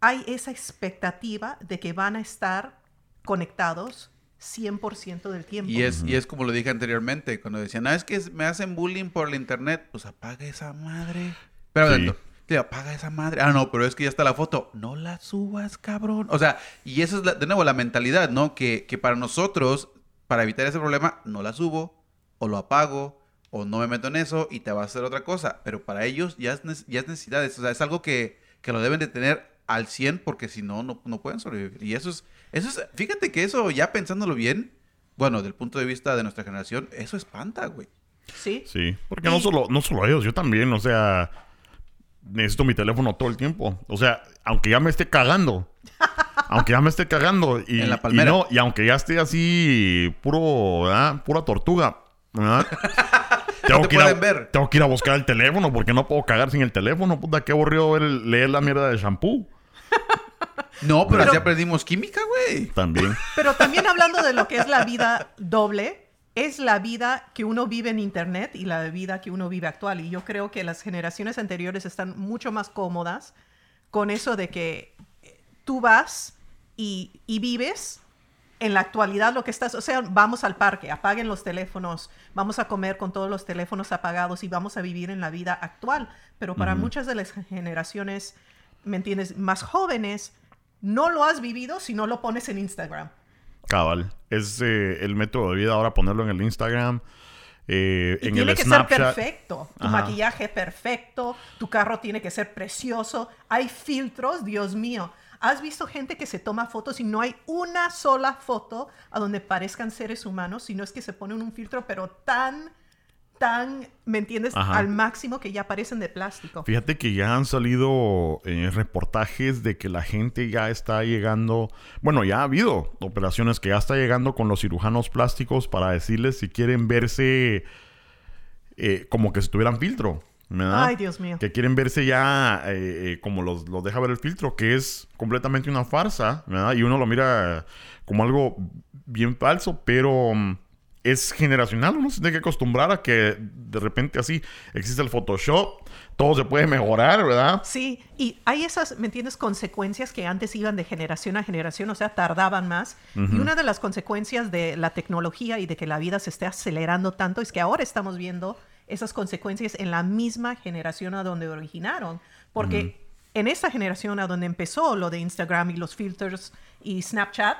hay esa expectativa de que van a estar conectados 100% del tiempo. Y es, y es como lo dije anteriormente, cuando decían, no, es que me hacen bullying por el internet, pues apaga esa madre. Pero Sí. adentro, te apaga esa madre. Ah, no, pero es que ya está la foto. No la subas, cabrón. O sea, y esa es, la- de nuevo, la mentalidad, ¿no? Que, que para nosotros, para evitar ese problema, no la subo, o lo apago, o no me meto en eso y te va a hacer otra cosa. Pero para ellos ya es, ya es necesidad. O sea, es algo que, que lo deben de tener al 100 porque si no, no, no pueden sobrevivir. Y eso es, eso es, fíjate que eso, ya pensándolo bien, bueno, del punto de vista de nuestra generación, eso espanta, güey. ¿Sí? Sí, porque no solo, no solo ellos, yo también, o sea, necesito mi teléfono todo el tiempo. O sea, aunque ya me esté cagando, aunque ya me esté cagando y, En la y palmera. no, y aunque ya esté así puro, ¿verdad? Pura tortuga, ¿verdad? Tengo, te que ir a, pueden ver. tengo que ir a buscar el teléfono porque no puedo cagar sin el teléfono. Puta, qué aburrido ver el- leer la mierda de shampoo. No, pero, Pero- así aprendimos química, güey. También. Pero también hablando de lo que es la vida doble, es la vida que uno vive en Internet y la vida que uno vive actual. Y yo creo que las generaciones anteriores están mucho más cómodas con eso de que eh, tú vas y, y vives en la actualidad lo que estás, o sea, vamos al parque, apaguen los teléfonos, vamos a comer con todos los teléfonos apagados y vamos a vivir en la vida actual. Pero para muchas de las generaciones, ¿me entiendes? Más jóvenes, no lo has vivido si no lo pones en Instagram. Cabal. Es eh, el método de vida ahora ponerlo en el Instagram, eh, Y en tiene el que Snapchat. ser perfecto. Tu Ajá. maquillaje perfecto, tu carro tiene que ser precioso. Hay filtros, Dios mío. ¿Has visto gente que se toma fotos y no hay una sola foto a donde parezcan seres humanos, sino es que se ponen un filtro, pero tan, tan, ¿me entiendes? Ajá. Al máximo que ya parecen de plástico. Fíjate que ya han salido eh, reportajes de que la gente ya está llegando, bueno, ya ha habido operaciones que ya está llegando con los cirujanos plásticos para decirles si quieren verse eh, como que si tuvieran filtro. ¿verdad? Ay, Dios mío. Que quieren verse ya eh, eh, como los, los deja ver el filtro, que es completamente una farsa, ¿verdad? Y uno lo mira como algo bien falso, pero mm, es generacional. Uno se tiene que acostumbrar a que de repente así existe el Photoshop, todo se puede mejorar, ¿verdad? Sí, y hay esas, ¿me entiendes? Consecuencias que antes iban de generación a generación, o sea, tardaban más. Y una de las consecuencias de la tecnología y de que la vida se esté acelerando tanto es que ahora estamos viendo esas consecuencias en la misma generación a donde originaron. Porque en esta generación a donde empezó lo de Instagram y los filters y Snapchat,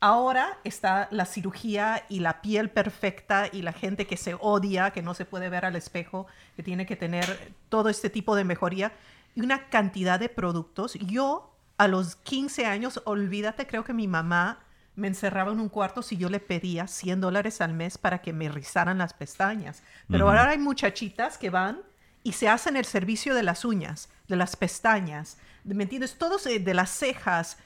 Ahora está la cirugía y la piel perfecta y la gente que se odia, que no se puede ver al espejo, que tiene que tener todo este tipo de mejoría y una cantidad de productos. Yo a los 15 años, olvídate, creo que mi mamá me encerraba en un cuarto si yo le pedía 100 dólares al mes para que me rizaran las pestañas. Pero ahora hay muchachitas que van y se hacen el servicio de las uñas, de las pestañas, de- ¿me entiendes? Todos eh, de las cejas,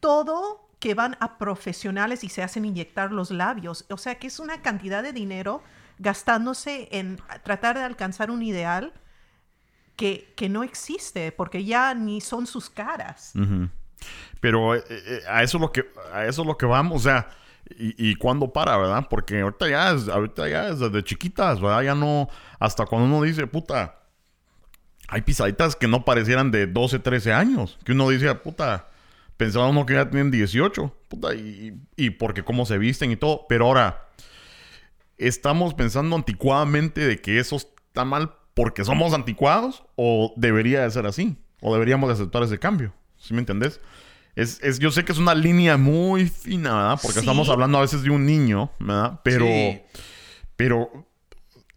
todo que van a profesionales y se hacen inyectar los labios. O sea que es una cantidad de dinero gastándose en tratar de alcanzar un ideal que, que no existe, porque ya ni son sus caras. Pero eh, eh, a eso es lo que a eso es lo que vamos, o sea, y, y cuándo para, ¿verdad? Porque ahorita ya es, ahorita ya es desde chiquitas, ¿verdad? Ya no, hasta cuando uno dice, puta, hay pisaditas que no parecieran de 12, 13 años, que uno dice, puta, pensaba uno que ya tienen 18, puta, y, y porque cómo se visten y todo, pero ahora estamos pensando anticuadamente de que eso está mal porque somos anticuados o debería de ser así o deberíamos de aceptar ese cambio. ¿Sí me entendés? Es, es, yo sé que es una línea muy fina, ¿verdad? Porque Sí. estamos hablando a veces de un niño, ¿verdad? Pero, Sí. pero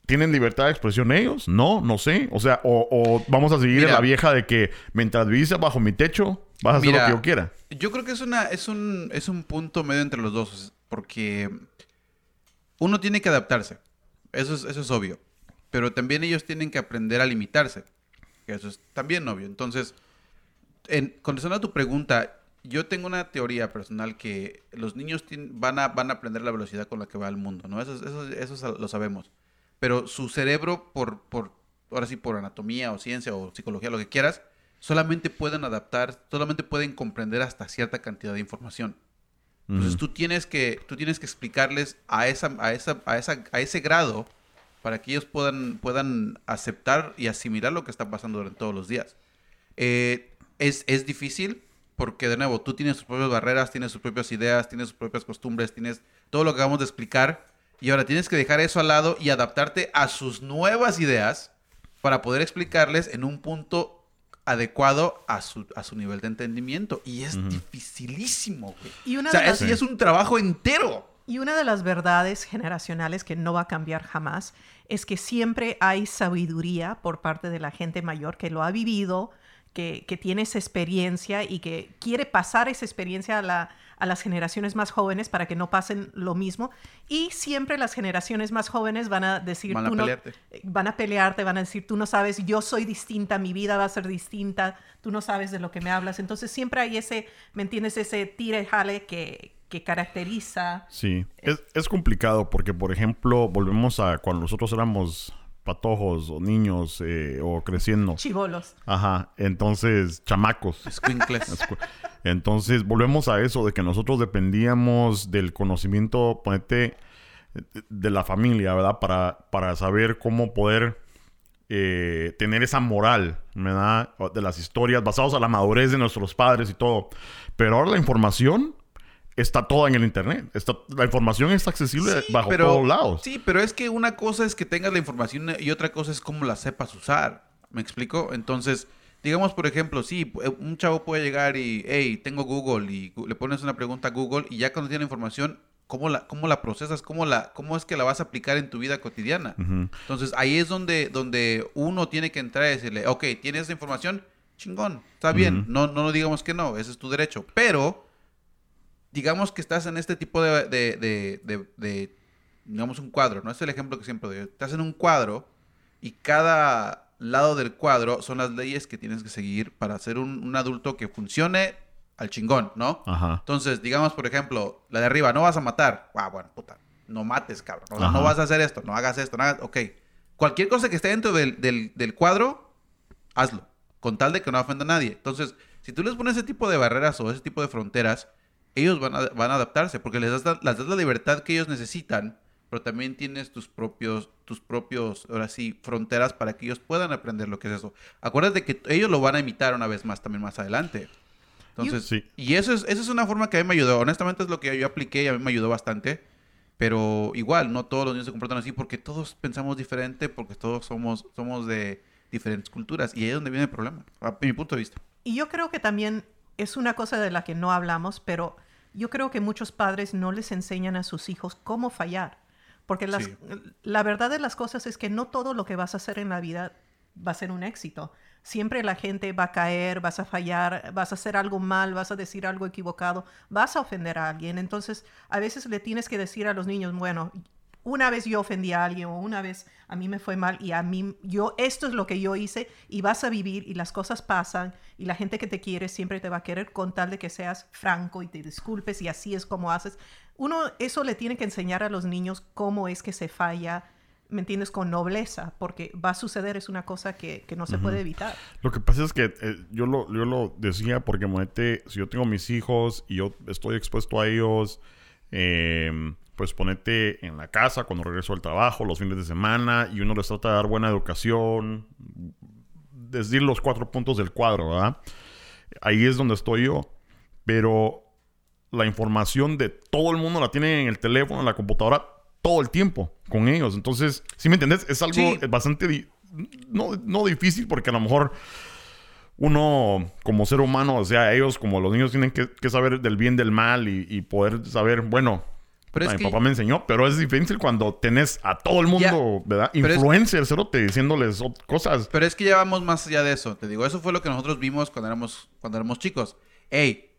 ¿Tienen libertad de expresión ellos? No, no sé. O sea, o, o vamos a seguir en Mira. la vieja de que mientras vivís bajo mi techo, vas a hacer Mira, lo que yo quiera. Yo creo que es una es un es un punto medio entre los dos porque uno tiene que adaptarse. Eso es eso es obvio. Pero también ellos tienen que aprender a limitarse. Que eso es también obvio. Entonces, en, contestando a tu pregunta, yo tengo una teoría personal que los niños van, a, van a aprender la velocidad con la que va el mundo, ¿no? Eso, es- eso, es- eso es- lo sabemos. Pero su cerebro, por, por, ahora sí, por anatomía o ciencia o psicología, lo que quieras, solamente pueden adaptar, solamente pueden comprender hasta cierta cantidad de información. Entonces tú tienes que, tú tienes que explicarles a esa, a esa, a esa, a ese grado para que ellos puedan, puedan aceptar y asimilar lo que está pasando durante todos los días. Eh, es, es difícil porque, de nuevo, tú tienes tus propias barreras, tienes tus propias ideas, tienes tus propias costumbres, tienes todo lo que acabamos de explicar. Y ahora tienes que dejar eso al lado y adaptarte a sus nuevas ideas para poder explicarles en un punto adecuado a su, a su nivel de entendimiento. Y es dificilísimo, güey. Y una O sea, de las- es, es un trabajo entero. Y una de las verdades generacionales que no va a cambiar jamás es que siempre hay sabiduría por parte de la gente mayor que lo ha vivido, que, que tiene esa experiencia y que quiere pasar esa experiencia a, la- a las generaciones más jóvenes para que no pasen lo mismo. Y siempre las generaciones más jóvenes van a decir, Van a "Tú no- pelearte. eh, van a pelearte, van a decir, tú no sabes, yo soy distinta, mi vida va a ser distinta, tú no sabes de lo que me hablas. Entonces siempre hay ese, ¿me entiendes? Ese tire y jale que, que caracteriza Sí, es, es complicado porque, por ejemplo, volvemos a cuando nosotros éramos patojos o niños eh, o creciendo. chivolos. Ajá, entonces, chamacos. Squinkles. Escu- Entonces, volvemos a eso de que nosotros dependíamos del conocimiento, ponete, de la familia, ¿verdad? Para, para saber cómo poder eh, tener esa moral, ¿verdad? De las historias basadas a la madurez de nuestros padres y todo. Pero ahora la información está toda en el internet. Está, la información está accesible Sí, bajo pero- todos lados. Sí, pero es que una cosa es que tengas la información y otra cosa es cómo la sepas usar. ¿Me explico? Entonces, digamos, por ejemplo, sí, pu- un chavo puede llegar y, hey, tengo Google y le pones una pregunta a Google y ya cuando tiene la información, ¿cómo la, cómo la procesas? ¿Cómo, la, ¿Cómo es que la vas a aplicar en tu vida cotidiana? Entonces, ahí es donde, donde uno tiene que entrar y decirle, ok, tienes esa información, chingón, está bien, no, no digamos que no, ese es tu derecho, pero digamos que estás en este tipo de, de, de, de- de, digamos, un cuadro, ¿no? Es el ejemplo que siempre doy. Estás en un cuadro y cada lado del cuadro son las leyes que tienes que seguir para ser un, un adulto que funcione al chingón, ¿no? Ajá. Entonces, digamos, por ejemplo, la de arriba, no vas a matar. Ah, bueno, puta, no mates, cabrón. O sea, no vas a hacer esto, no hagas esto, no hagas... Ok. Cualquier cosa que esté dentro del, del, del cuadro, hazlo. Con tal de que no ofenda a nadie. Entonces, si tú les pones ese tipo de barreras o ese tipo de fronteras, ellos van a, van a adaptarse porque les das, la- les das la libertad que ellos necesitan, pero también tienes tus propios, tus propios, ahora sí, fronteras para que ellos puedan aprender lo que es eso. Acuérdate que ellos lo van a imitar una vez más también más adelante. Entonces, Sí. y eso es, eso es una forma que a mí me ayudó. Honestamente es lo que yo apliqué y a mí me ayudó bastante. Pero igual, no todos los niños se comportan así porque todos pensamos diferente, porque todos somos, somos de diferentes culturas. Y ahí es donde viene el problema, a mi punto de vista. Y yo creo que también es una cosa de la que no hablamos, pero yo creo que muchos padres no les enseñan a sus hijos cómo fallar. Porque las- Sí. la verdad de las cosas es que no todo lo que vas a hacer en la vida va a ser un éxito. Siempre la gente va a caer, vas a fallar, vas a hacer algo mal, vas a decir algo equivocado, vas a ofender a alguien. Entonces, a veces le tienes que decir a los niños, bueno, una vez yo ofendí a alguien o una vez a mí me fue mal y a mí, yo, esto es lo que yo hice y vas a vivir y las cosas pasan y la gente que te quiere siempre te va a querer con tal de que seas franco y te disculpes y así es como haces. Uno, eso le tiene que enseñar a los niños cómo es que se falla, ¿me entiendes? Con nobleza, porque va a suceder, es una cosa que, que no se puede evitar. Lo que pasa es que eh, yo, lo, yo lo decía porque, monete, si yo tengo mis hijos y yo estoy expuesto a ellos, eh, pues ponete en la casa cuando regreso al trabajo, los fines de semana, y uno les trata de dar buena educación, decir los cuatro puntos del cuadro, ¿verdad? Ahí es donde estoy yo. Pero la información de todo el mundo la tienen en el teléfono, en la computadora, todo el tiempo con ellos. Entonces, ¿sí me entendés? Es algo Sí. bastante... no, no difícil porque a lo mejor uno como ser humano, o sea, ellos como los niños tienen que, que saber del bien del mal y, y poder saber, bueno, Pero es mi que- papá me enseñó, pero es difícil cuando tenés a todo el mundo, ¿verdad? pero es- Influencers, cerote, diciéndoles cosas. Pero es que ya vamos más allá de eso. Te digo, eso fue lo que nosotros vimos cuando éramos, cuando éramos chicos. Ey,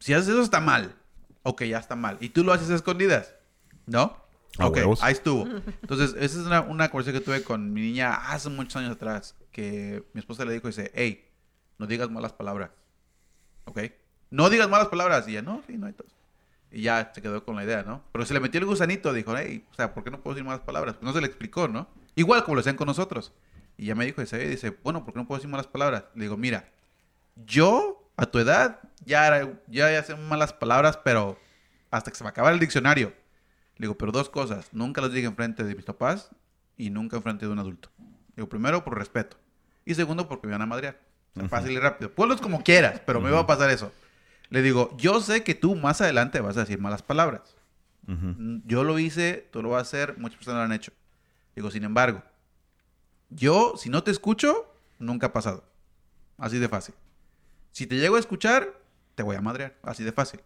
si haces eso está mal. Ok, ya está mal. Y tú lo haces a escondidas. ¿No? A ok, huevos. ahí estuvo. Entonces, esa es una, una conversación que tuve con mi niña hace muchos años atrás. Que mi esposa le dijo, dice, hey, no digas malas palabras. ¿Ok? No digas malas palabras. Y ella, no, sí, no hay tos. Y ya se quedó con la idea, ¿no? Pero se le metió el gusanito, dijo, hey, o sea, ¿por qué no puedo decir malas palabras? Pues no se le explicó, ¿no? Igual como lo hacían con nosotros. Y ya me dijo, dice, dice, bueno, ¿por qué no puedo decir malas palabras? Le digo, mira, yo a tu edad ya, ya, ya malas palabras, pero hasta que se me acabara el diccionario. Le digo, pero dos cosas, nunca las diga enfrente de mis papás y nunca enfrente de un adulto. Le digo, primero, por respeto. Y segundo, porque me van a madrear. O sea, Fácil y rápido. Ponlos como quieras, pero me va a pasar eso. Le digo, yo sé que tú más adelante vas a decir malas palabras. Mm, Yo lo hice, tú lo vas a hacer, muchas personas lo han hecho. Digo, sin embargo, yo, si no te escucho, nunca ha pasado. Así de fácil. Si te llego a escuchar, te voy a madrear. Así de fácil.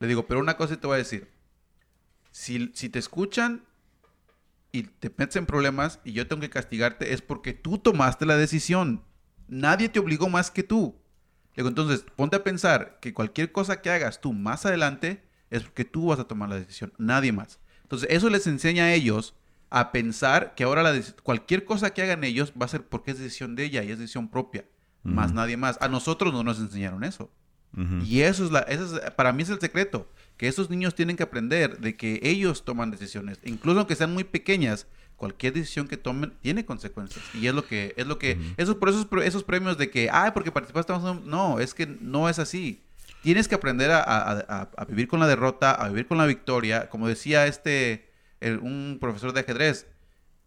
Le digo, pero una cosa te voy a decir. Si, si te escuchan y te metes en problemas y yo tengo que castigarte, es porque tú tomaste la decisión. Nadie te obligó más que tú. Digo, entonces, ponte a pensar que cualquier cosa que hagas tú más adelante es porque tú vas a tomar la decisión, nadie más. Entonces, eso les enseña a ellos a pensar que ahora la cualquier cosa que hagan ellos va a ser porque es decisión de ella y es decisión propia, más nadie más. A nosotros no nos enseñaron eso. Y eso es la, eso es- para mí es el secreto, que esos niños tienen que aprender de que ellos toman decisiones, incluso aunque sean muy pequeñas, cualquier decisión que tomen tiene consecuencias. Y es lo que, es lo que, eso por esos, esos premios de que, ay, porque participaste, vamos a-". no, es que no es así. Tienes que aprender a, a- a- a vivir con la derrota, a vivir con la victoria. Como decía este, el- un profesor de ajedrez,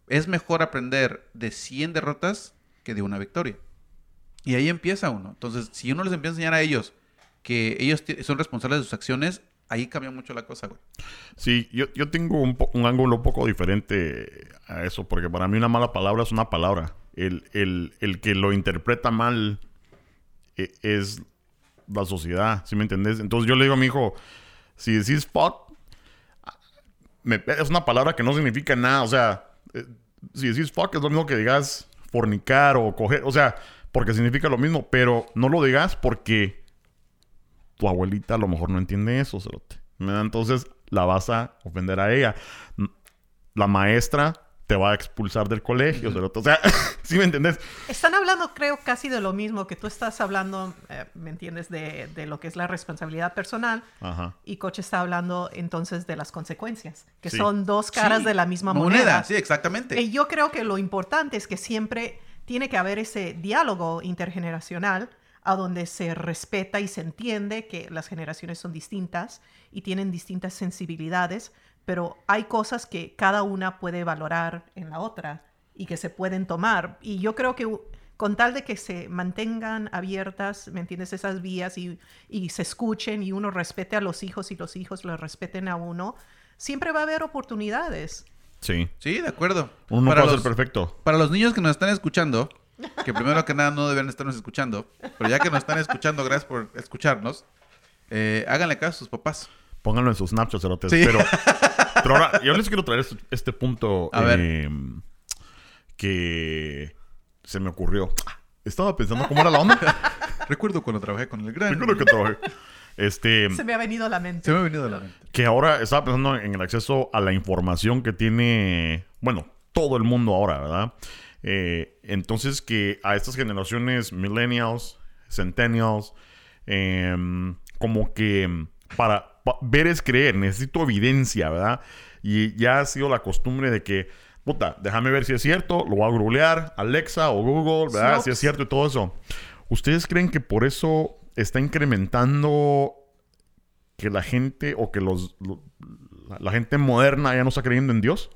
es mejor aprender de 100 derrotas que de una victoria. Y ahí empieza uno. Entonces, si uno les empieza a enseñar a ellos que ellos son responsables de sus acciones, ahí cambia mucho la cosa, güey. Sí, yo, yo tengo un, un ángulo un poco diferente a eso, porque para mí una mala palabra es una palabra. El, el- el que lo interpreta mal e- es la sociedad, ¿sí me entendés? Entonces yo le digo a mi hijo, si decís fuck, me- es una palabra que no significa nada, o sea, eh, si decís fuck es lo mismo que digas fornicar o coger, o sea, porque significa lo mismo, pero no lo digas porque tu abuelita a lo mejor no entiende eso, cerote. ¿verdad? Entonces la vas a ofender a ella. La maestra te va a expulsar del colegio, cerote. O sea, ¿sí me entendés? Están hablando, creo, casi de lo mismo que tú estás hablando, eh, ¿me entiendes? De, de lo que es la responsabilidad personal. Ajá. Y Coach está hablando entonces de las consecuencias, que Sí. son dos caras Sí, de la misma moneda. Sí, exactamente. Y yo creo que lo importante es que siempre tiene que haber ese diálogo intergeneracional a donde se respeta y se entiende que las generaciones son distintas y tienen distintas sensibilidades, pero hay cosas que cada una puede valorar en la otra y que se pueden tomar. Y yo creo que con tal de que se mantengan abiertas, ¿me entiendes? Esas vías y, y se escuchen y uno respete a los hijos y los hijos los respeten a uno, siempre va a haber oportunidades. Sí. Sí, de acuerdo. Uno no para, puede los, ser perfecto. para los niños que nos están escuchando, que primero que nada no deben estarnos escuchando, pero ya que nos están escuchando, gracias por escucharnos, eh, háganle caso a sus papás. Pónganlo en sus Snapchat, cerotes. Sí. Pero, pero ahora, yo les quiero traer este, este punto A ver. eh, que se me ocurrió. Estaba pensando cómo era la onda. Recuerdo cuando trabajé con el gran... Recuerdo que trabajé. Este, Se me ha venido a la mente. Se me ha venido a la mente. que ahora estaba pensando en el acceso a la información que tiene, bueno, todo el mundo ahora, ¿verdad? Eh, entonces que a estas generaciones millennials, centennials, em, como que para pa- ver es creer, necesito evidencia, ¿verdad? Y ya ha sido la costumbre de que, puta, déjame ver si es cierto, lo voy a googlear, Alexa o Google, ¿verdad? Si es cierto y todo eso. ¿Ustedes creen que por eso está incrementando que la gente o que los lo- la, la gente moderna ya no está creyendo en Dios?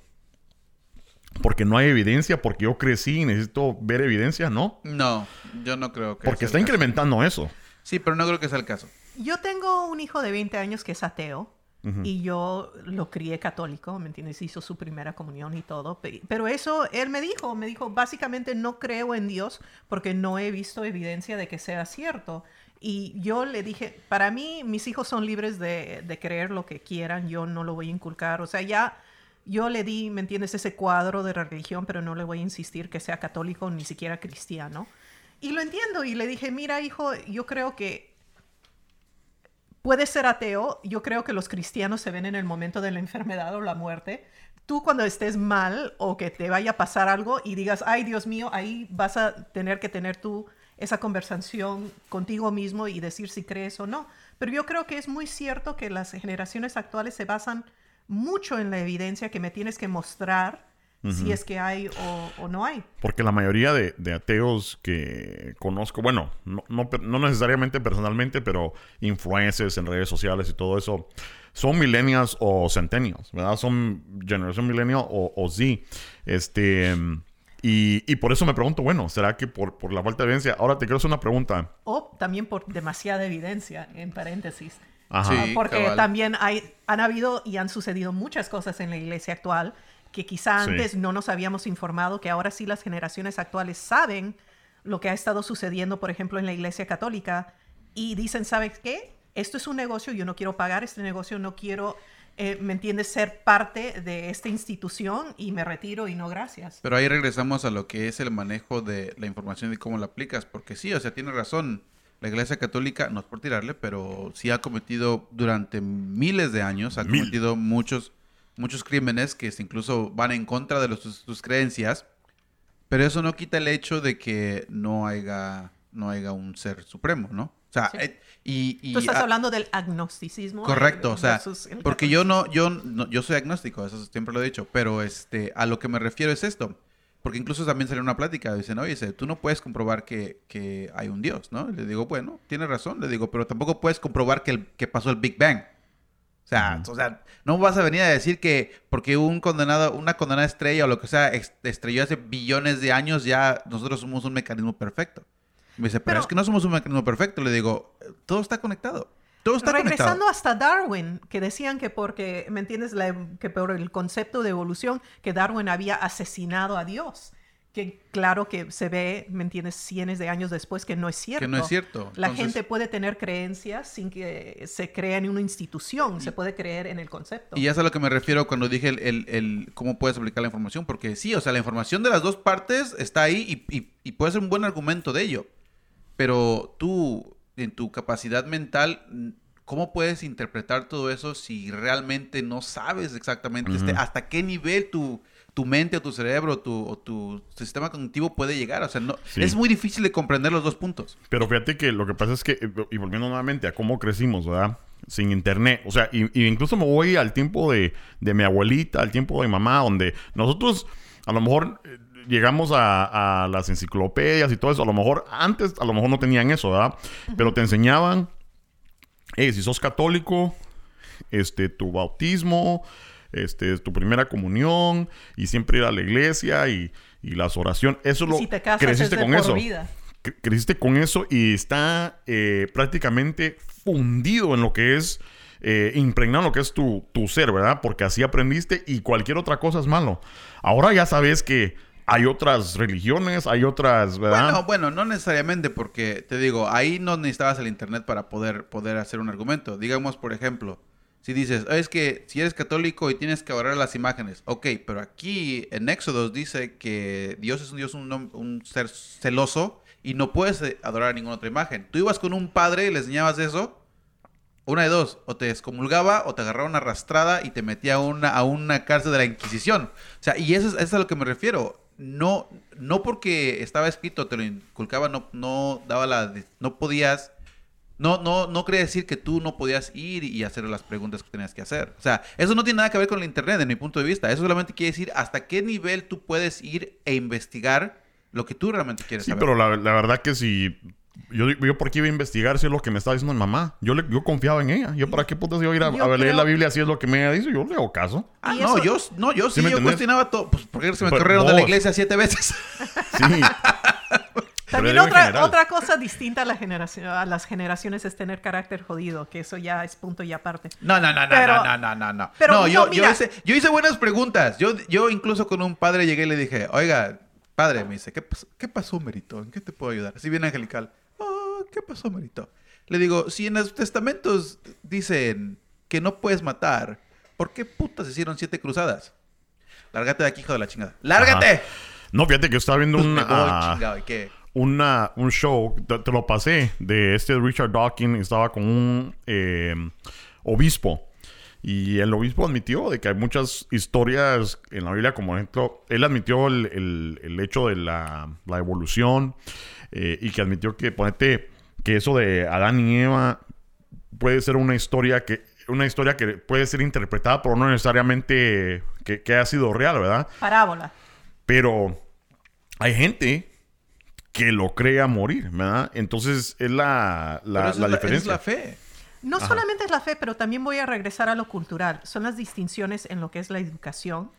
Porque no hay evidencia, porque yo crecí y necesito ver evidencia, ¿no? No, yo no creo que Porque sea está el caso. incrementando eso. Sí, pero no creo que sea el caso. Yo tengo un hijo de 20 años que es ateo Ujú. y yo lo crié católico, ¿me entiendes? Hizo su primera comunión y todo. pe- Pero eso, él me dijo, me dijo, básicamente no creo en Dios porque no he visto evidencia de que sea cierto. Y yo le dije, para mí mis hijos son libres de, de creer lo que quieran, yo no lo voy a inculcar. O sea, ya yo le di, ¿me entiendes?, ese cuadro de religión, pero no le voy a insistir que sea católico ni siquiera cristiano. Y lo entiendo y le dije, mira hijo, yo creo que puedes ser ateo, yo creo que los cristianos se ven en el momento de la enfermedad o la muerte. Tú cuando estés mal o que te vaya a pasar algo y digas, ay Dios mío, ahí vas a tener que tener tú esa conversación contigo mismo y decir si crees o no. Pero yo creo que es muy cierto que las generaciones actuales se basan mucho en la evidencia que me tienes que mostrar si es que hay o, no hay. Porque la mayoría de, ateos que conozco, bueno, no, no, necesariamente personalmente, pero influencers en redes sociales y todo eso, son millennials o centennials, ¿verdad? Son generación millennial o, o Z. Este... Y, y, por eso me pregunto, bueno, ¿será que por, por, la falta de evidencia? Ahora te quiero hacer una pregunta. O también por demasiada evidencia, en paréntesis. Ajá. porque también hay, han habido y han sucedido muchas cosas en la iglesia actual que quizá antes no nos habíamos informado, que ahora sí las generaciones actuales saben lo que ha estado sucediendo, por ejemplo, en la iglesia católica, y dicen, ¿sabes qué? Esto es un negocio, yo no quiero pagar este negocio, no quiero eh, ¿me entiendes?, ser parte de esta institución y me retiro y no gracias. Pero ahí regresamos a lo que es el manejo de la información y cómo la aplicas, porque sí, o sea, tiene razón. La Iglesia Católica, no es por tirarle, pero sí ha cometido durante miles de años, ha cometido muchos, muchos crímenes que incluso van en contra de sus creencias, pero eso no quita el hecho de que no haya, no haya un ser supremo, ¿no? O sea, eh, y, Tú estás hablando del agnosticismo. Correcto, o sea, porque yo no, yo yo soy agnóstico, eso siempre lo he dicho, pero este, a lo que me refiero es esto. Porque incluso también salió una plática, dicen, oye, tú no puedes comprobar que, que hay un Dios, ¿no? le digo, bueno, tienes razón, le digo, pero tampoco puedes comprobar que, el, que pasó el Big Bang. O sea, o sea, no vas a venir a decir que porque un condenado, una condenada estrella o lo que sea, estrelló hace billones de años, ya nosotros somos un mecanismo perfecto. Me dice, pero, es que no somos un mecanismo perfecto. Le digo, todo está conectado. Todo está regresando hasta Darwin, que decían que porque, ¿me entiendes? que por el concepto de evolución, que Darwin había asesinado a Dios. Que claro que se ve, ¿me entiendes? Cientos de años después que no es cierto. Que no es cierto. La gente puede tener creencias sin que se crea en una institución, se puede creer en el concepto. Y ya es a lo que me refiero cuando dije el, el, cómo puedes aplicar la información, porque sí, o sea, la información de las dos partes está ahí y, y, y puede ser un buen argumento de ello. Pero tú, en tu capacidad mental, ¿cómo puedes interpretar todo eso si realmente no sabes exactamente este, hasta qué nivel tu, tu mente o tu cerebro tu, o tu sistema cognitivo puede llegar? O sea, no, es muy difícil de comprender los dos puntos. Pero fíjate que lo que pasa es que, y volviendo nuevamente a cómo crecimos, ¿verdad? Sin internet. O sea, y, incluso me voy al tiempo de, de mi abuelita, al tiempo de mi mamá, donde nosotros a lo mejor eh, llegamos a, las enciclopedias y todo eso. A lo mejor antes, a lo mejor no tenían eso, ¿verdad? Pero te enseñaban, hey, si sos católico, este, tu bautismo, este, tu primera comunión y siempre ir a la iglesia y, las oraciones. Eso lo te creciste con eso. Creciste con eso y está eh, prácticamente fundido en lo que es eh, impregnado lo que es tu, tu ser, ¿verdad? Porque así aprendiste y cualquier otra cosa es malo. Ahora ya sabes que hay otras religiones, hay otras, ¿verdad? Bueno, bueno, no necesariamente porque te digo, ahí no necesitabas el internet para poder, poder hacer un argumento. Digamos, por ejemplo, si dices, es que si eres católico y tienes que adorar las imágenes, ok, pero aquí en Éxodos dice que Dios es un Dios, un, un ser celoso y no puedes eh, adorar ninguna otra imagen. Tú ibas con un padre y le enseñabas eso, una de dos, o te excomulgaba o te agarraba una arrastrada y te metía a una, a una cárcel de la Inquisición. O sea, y eso es, eso es a lo que me refiero no, no porque estaba escrito, te lo inculcaba, no, no daba la, no podías, no, no, no quiere decir que tú no podías ir y hacer las preguntas que tenías que hacer. O sea, eso no tiene nada que ver con la internet, en mi punto de vista. Eso solamente quiere decir hasta qué nivel tú puedes ir e investigar lo que tú realmente quieres saber. Sí, pero la, la verdad que si yo, yo por qué iba a investigar si es lo que me estaba diciendo mi mamá. Yo, le, yo confiaba en ella. Yo para qué putas iba a ir a, leer la Biblia si es lo que me dicho. Yo le hago caso. Ah, no, yo, no, yo sí, yo cuestionaba todo. Pues porque se me corrieron de la iglesia siete veces. Sí. También otra, otra cosa distinta a, la generación, a las generaciones es tener carácter jodido, que eso ya es punto y aparte. No, no, no, no, no, no, no, no. Pero no, yo, yo, hice, yo hice buenas preguntas. Yo, yo incluso con un padre llegué y le dije, oiga, padre, me dice, ¿qué, ¿qué pasó, Merito? ¿En qué te puedo ayudar? Así bien angelical. ¿Qué pasó, Marito? Le digo, si en los testamentos dicen que no puedes matar, ¿por qué putas hicieron siete cruzadas? Lárgate de aquí, hijo de la chingada. ¡Lárgate! Ajá. No, fíjate que estaba viendo un, me voy, ah, chingado, ¿y qué? una- un show, te, te lo pasé, de este Richard Dawkins, estaba con un eh, obispo. Y el obispo admitió de que hay muchas historias en la Biblia, como por ejemplo, él admitió el, el- el hecho de la, la evolución eh, y que admitió que, ponete, que eso de Adán y Eva puede ser una historia que una historia que puede ser interpretada, pero no necesariamente que, que ha sido real, ¿verdad? Parábola. Pero hay gente que lo cree a morir, ¿verdad? Entonces es la, la, eso la es, la, diferencia. es la fe. No solamente es la fe, pero también voy a regresar a lo cultural. Son las distinciones en lo que es la educación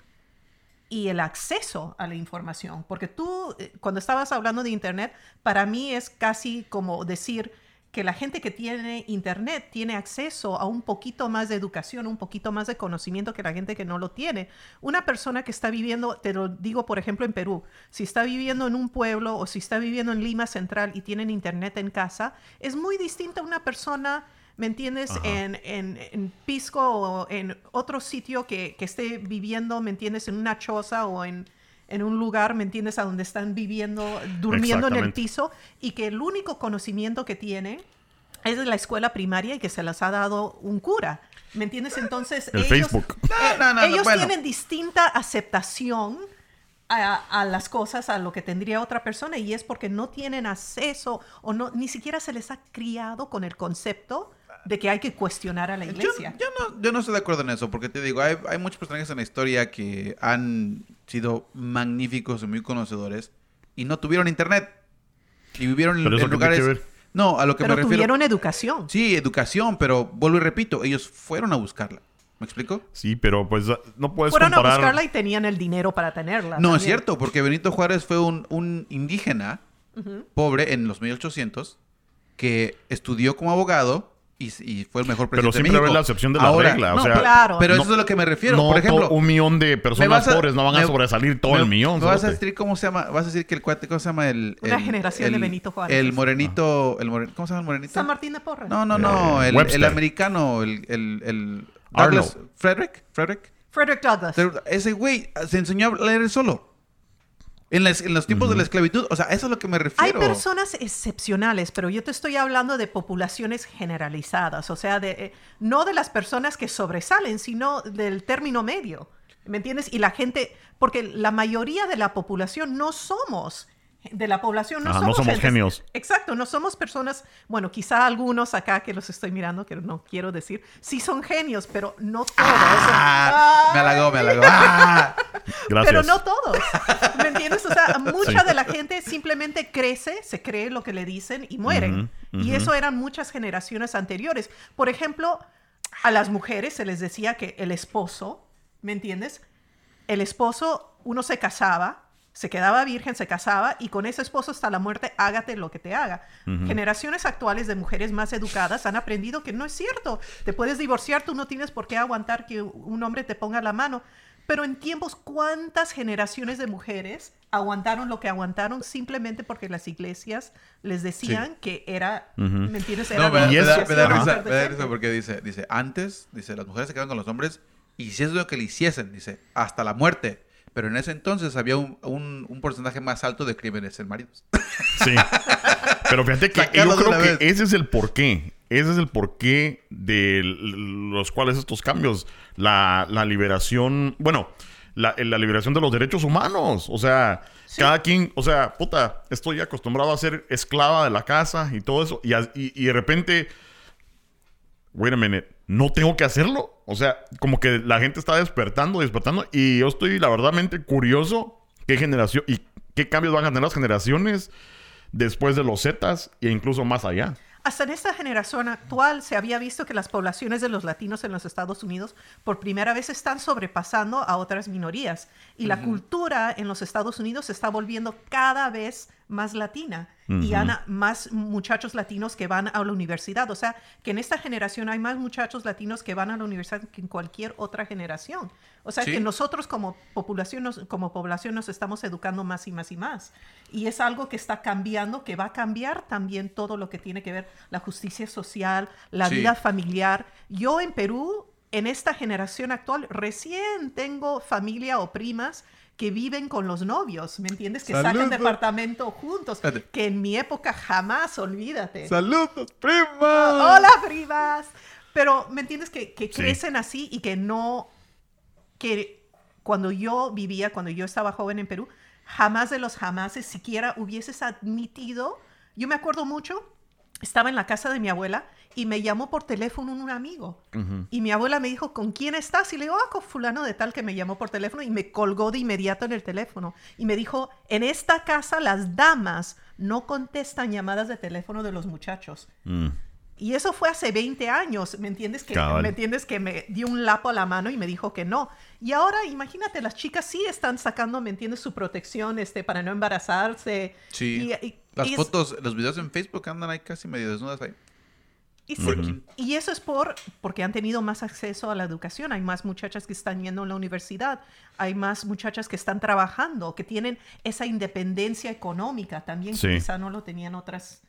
y el acceso a la información. Porque tú, eh, cuando estabas hablando de Internet, para mí es casi como decir que la gente que tiene Internet tiene acceso a un poquito más de educación, un poquito más de conocimiento que la gente que no lo tiene. Una persona que está viviendo, te lo digo por ejemplo en Perú, si está viviendo en un pueblo o si está viviendo en Lima Central y tienen Internet en casa, es muy distinta a una persona ¿Me entiendes? En, en, en Pisco o en otro sitio que, que esté viviendo, ¿me entiendes? En una choza o en, en un lugar, ¿me entiendes? A donde están viviendo, durmiendo en el piso y que el único conocimiento que tiene es de la escuela primaria y que se las ha dado un cura. ¿Me entiendes? Entonces, El ellos, Facebook. eh, No, no, no, no, ellos bueno. tienen distinta aceptación a, a las cosas, a lo que tendría otra persona, y es porque no tienen acceso o no, ni siquiera se les ha criado con el concepto de que hay que cuestionar a la iglesia. yo no, yo no estoy de acuerdo en eso, porque te digo, hay, hay muchos personajes en la historia que han sido magníficos y muy conocedores y no tuvieron internet. Y vivieron en, lugares... que. No, a lo que Pero me refiero... tuvieron educación. Sí, educación, pero vuelvo y repito, ellos fueron a buscarla. ¿Me explico? Sí, pero pues no puedes Fueron a comparar. buscarla y tenían el dinero para tenerla. No, es cierto, porque Benito Juárez fue un, un indígena pobre en los 1800 que estudió como abogado y, y fue el mejor Pero presidente siempre de ves México. la excepción de la Ahora, regla. O no, sea, pero- Claro. Pero no- eso es a lo que me refiero. no Por ejemplo, un millón de personas a- pobres no van a me- sobresalir todo me- el millón. Me vas a decir cómo se llama, vas a decir que el cuate, ¿cómo se llama el... Una el- generación de Benito Juárez. El morenito, el moren- ¿cómo se llama el morenito? San Martín de Porres. No, no, no, Eh, el, Webster. el americano, el, el, el Arnold. Douglas, Frederick, Frederick. Frederick Douglass. Ese güey se enseñó a leer solo. En, las- en los tiempos de la esclavitud. O sea, eso es a lo que me Hay refiero. personas excepcionales, pero yo te estoy hablando de poblaciones generalizadas, o sea, de, eh, no de las personas que sobresalen, sino del término medio, ¿me entiendes? Y la gente, porque la mayoría de la población no somos, de la población no Ajá, no somos, genios. Exacto, no somos personas, bueno, quizá algunos acá que los estoy mirando, que no quiero decir, sí son genios, pero no todos. Ah, me halagó, me halagó. Ah. Gracias. Pero no todos. ¿Me entiendes? O sea, mucha de la gente simplemente crece, se cree lo que le dicen y mueren. Y eso eran muchas generaciones anteriores. Por ejemplo, a las mujeres se les decía que el esposo, ¿me entiendes? El esposo, uno se casaba, se quedaba virgen, se casaba y con ese esposo hasta la muerte, hágate lo que te haga. Generaciones actuales de mujeres más educadas han aprendido que no es cierto. Te puedes divorciar, tú no tienes por qué aguantar que un hombre te ponga la mano. Pero en tiempos, ¿cuántas generaciones de mujeres aguantaron lo que aguantaron simplemente porque las iglesias les decían que era, Ujú. ¿me entiendes? No, Era me, da- lo Y me da, eso- me da hacían risa, ser me da decentes. risa porque dice, dice, antes, dice, las mujeres se quedaban con los hombres y si es lo que le hiciesen, dice, hasta la muerte. Pero en ese entonces había un, un, un porcentaje más alto de crímenes en maridos. Sí. Pero fíjate que Sacarlo yo creo que vez. ese es el porqué. Ese es el porqué de los cuales estos cambios. La, la liberación. Bueno, la, la liberación de los derechos humanos. O sea, cada quien. O sea, puta, estoy acostumbrado a ser esclava de la casa y todo eso. Y, a- y- y de repente. Wait a minute. No tengo que hacerlo. O sea, como que la gente está despertando, despertando. Y yo estoy, la verdad, curioso qué generación y qué cambios van a tener las generaciones después de los Zetas e incluso más allá. Hasta en esta generación actual se había visto que las poblaciones de los latinos en los Estados Unidos por primera vez están sobrepasando a otras minorías y la cultura en los Estados Unidos se está volviendo cada vez más latina. y hay más muchachos latinos que van a la universidad. O sea, que en esta generación hay más muchachos latinos que van a la universidad que en cualquier otra generación. O sea, que nosotros como población, nos, como población nos estamos educando más y más y más. Y es algo que está cambiando, que va a cambiar también todo lo que tiene que ver la justicia social, la vida familiar. Yo en Perú, en esta generación actual, recién tengo familia o primas que viven con los novios, ¿me entiendes? Que sacan departamento juntos, que en mi época jamás, olvídate. Saludos, primas. hola, primas. Pero, ¿me entiendes? Que, crecen así y que no, que cuando yo vivía, cuando yo estaba joven en Perú, jamás de los jamases siquiera hubieses admitido, yo me acuerdo mucho, estaba en la casa de mi abuela y me llamó por teléfono un amigo. Y mi abuela me dijo, ¿con quién estás? Y le digo, ah, con fulano de tal que me llamó por teléfono y me colgó de inmediato en el teléfono. Y me dijo, en esta casa las damas no contestan llamadas de teléfono de los muchachos. Mm. Y eso fue hace 20 años, ¿me entiendes? Que, ¿Me entiendes? Que me dio un lapo a la mano y me dijo que no. Y ahora, imagínate, las chicas sí están sacando, ¿me entiendes? Su protección este, para no embarazarse. Sí. las fotos, los videos en Facebook andan ahí casi medio desnudas ahí. Y, eso es por, porque han tenido más acceso a la educación. Hay más muchachas que están yendo a la universidad. Hay más muchachas que están trabajando, que tienen esa independencia económica también, que quizá no lo tenían otras.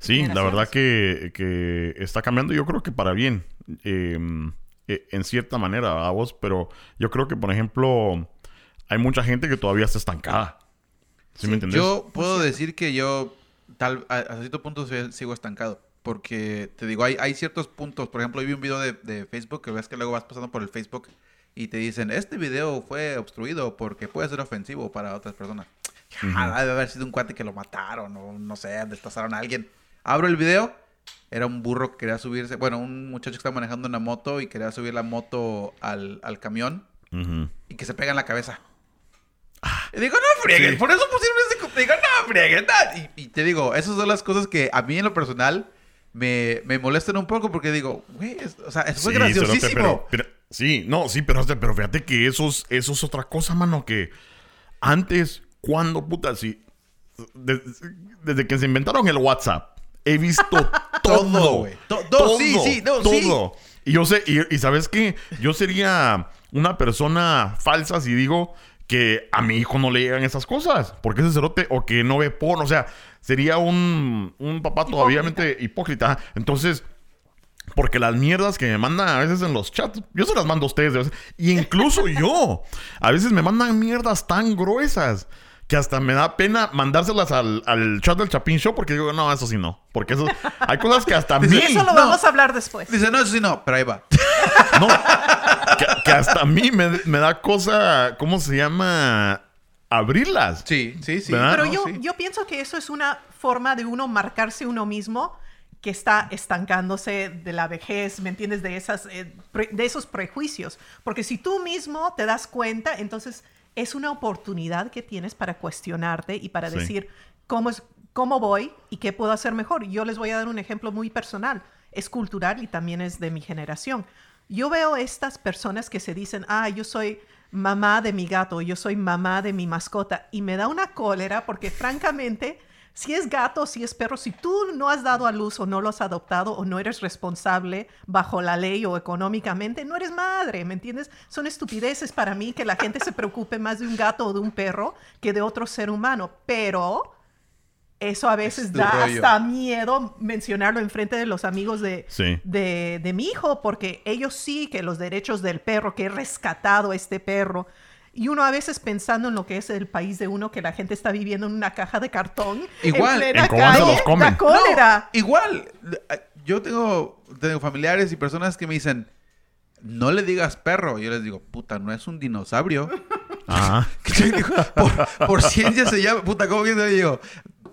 Sí, la verdad que, está cambiando, yo creo que para bien, em, e, en cierta manera, a vos, pero yo creo que, por ejemplo, hay mucha gente que todavía está estancada. ¿Sí, me entendés? Yo puedo decir que yo, tal, a cierto punto, sigo estancado porque te digo, hay, hay ciertos puntos. Por ejemplo, vi un video de, Facebook que ves que luego vas pasando por el Facebook y te dicen, este video fue obstruido porque puede ser ofensivo para otras personas. debe haber sido un cuate que lo mataron o no sé, desplazaron a alguien. Abro el video, era un burro que quería subirse, bueno, un muchacho que estaba manejando una moto y quería subir la moto al, camión y que se pega en la cabeza. Y digo, no frieguen, por eso pusieron ese... Digo, no frieguen. Y, y te digo, esas son las cosas que a mí en lo personal me, me molestan un poco porque digo, güey, o sea, eso fue graciosísimo. sí, no, sí, pero, pero fíjate que eso es, eso es otra cosa, mano, que antes, cuando, puta, sí, desde, que se inventaron el WhatsApp, he visto todo, güey. todo, sí, sí, todo. Y yo sé, y, y sabes qué, yo sería una persona falsa si digo que a mi hijo no le llegan esas cosas, porque ese cerote, o que no ve porno, o sea, sería un, un papá todavía hipócrita. Entonces, porque las mierdas que me mandan a veces en los chats, yo se las mando a ustedes. Y incluso yo, a veces me mandan mierdas tan gruesas que hasta me da pena mandárselas al, chat del Chapin Show porque digo, no, eso sí no. Porque eso, hay cosas que hasta a mí... Eso lo vamos a hablar después. Dice, no, eso sí no, pero ahí va. No, que, hasta a mí me, me da cosa, ¿cómo se llama? abrirlas. Sí, sí, sí. Pero yo, yo pienso que eso es una forma de uno marcarse uno mismo que está estancándose de la vejez, ¿me entiendes? De, esas, eh, de esos prejuicios. Porque si tú mismo te das cuenta, entonces es una oportunidad que tienes para cuestionarte y para decir cómo, es, cómo voy y qué puedo hacer mejor. Yo les voy a dar un ejemplo muy personal. Es cultural y también es de mi generación. Yo veo estas personas que se dicen, ah, yo soy mamá de mi gato, yo soy mamá de mi mascota. Y me da una cólera porque francamente, si es gato, si es perro, si tú no has dado a luz o no lo has adoptado o no eres responsable bajo la ley o económicamente, no eres madre, ¿me entiendes? Son estupideces para mí que la gente se preocupe más de un gato o de un perro que de otro ser humano. Pero eso a veces da hasta miedo mencionarlo en frente de los amigos de, de, mi hijo, porque ellos sí que los derechos del perro, que he rescatado este perro, y uno a veces pensando en lo que es el país de uno, que la gente está viviendo en una caja de cartón. Igual, en, calle, La cólera. igual, yo tengo, tengo familiares y personas que me dicen, no le digas perro. Yo les digo, puta, no es un dinosaurio. Ajá. por, por, ciencia se llama, puta, ¿cómo que se digo?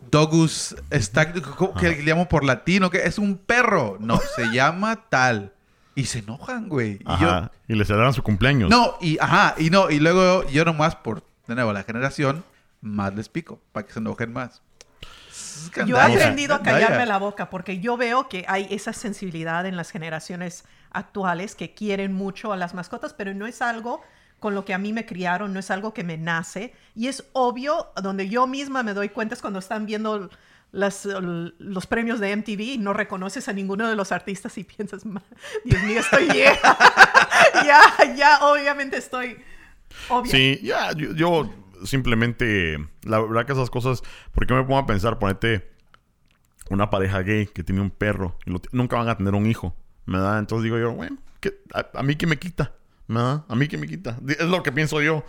Dogus está, que le llamo por latino, que es un perro. No, se llama tal. Y se enojan, güey. Y, yo, y le celebran su cumpleaños. No, y ajá, y no, y luego yo nomás por, de nuevo, la generación, más les pico, para que se enojen más. Yo he aprendido a callarme la boca porque yo veo que hay esa sensibilidad en las generaciones actuales que quieren mucho a las mascotas, pero no es algo con lo que a mí me criaron, no es algo que me nace. Y es obvio, donde yo misma me doy cuenta es cuando están viendo las, los premios de MTV y no reconoces a ninguno de los artistas y piensas, "Ma- Dios mío, estoy vieja. ya, ya, obviamente estoy... Sí, ya, yo, yo simplemente, la verdad que esas cosas, ¿por qué me pongo a pensar? Ponete una pareja gay que tiene un perro y lo nunca van a tener un hijo, ¿verdad? Entonces digo yo, bueno, ¿qué- a, a mí qué me quita, ¿verdad? A mí qué me quita. Es lo que pienso yo.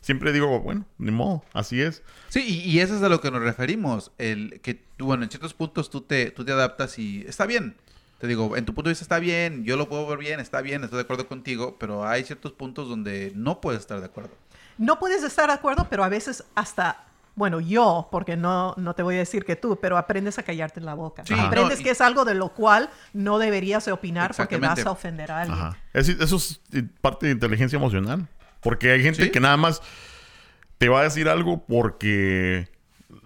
Siempre digo, bueno, ni modo, así es. Sí, y, y eso es a lo que nos referimos. El que, tú, bueno, en ciertos puntos tú te, tú te adaptas y está bien. Te digo, en tu punto de vista está bien, yo lo puedo ver bien, está bien, estoy de acuerdo contigo, pero hay ciertos puntos donde no puedes estar de acuerdo. No puedes estar de acuerdo, pero a veces hasta, bueno, yo, porque no, no te voy a decir que tú, pero aprendes a callarte la boca. Sí, aprendes no, y- que es algo de lo cual no deberías de opinar porque vas a ofender a alguien. Ajá. Es- eso es parte de inteligencia emocional. Porque hay gente Sí. que nada más te va a decir algo porque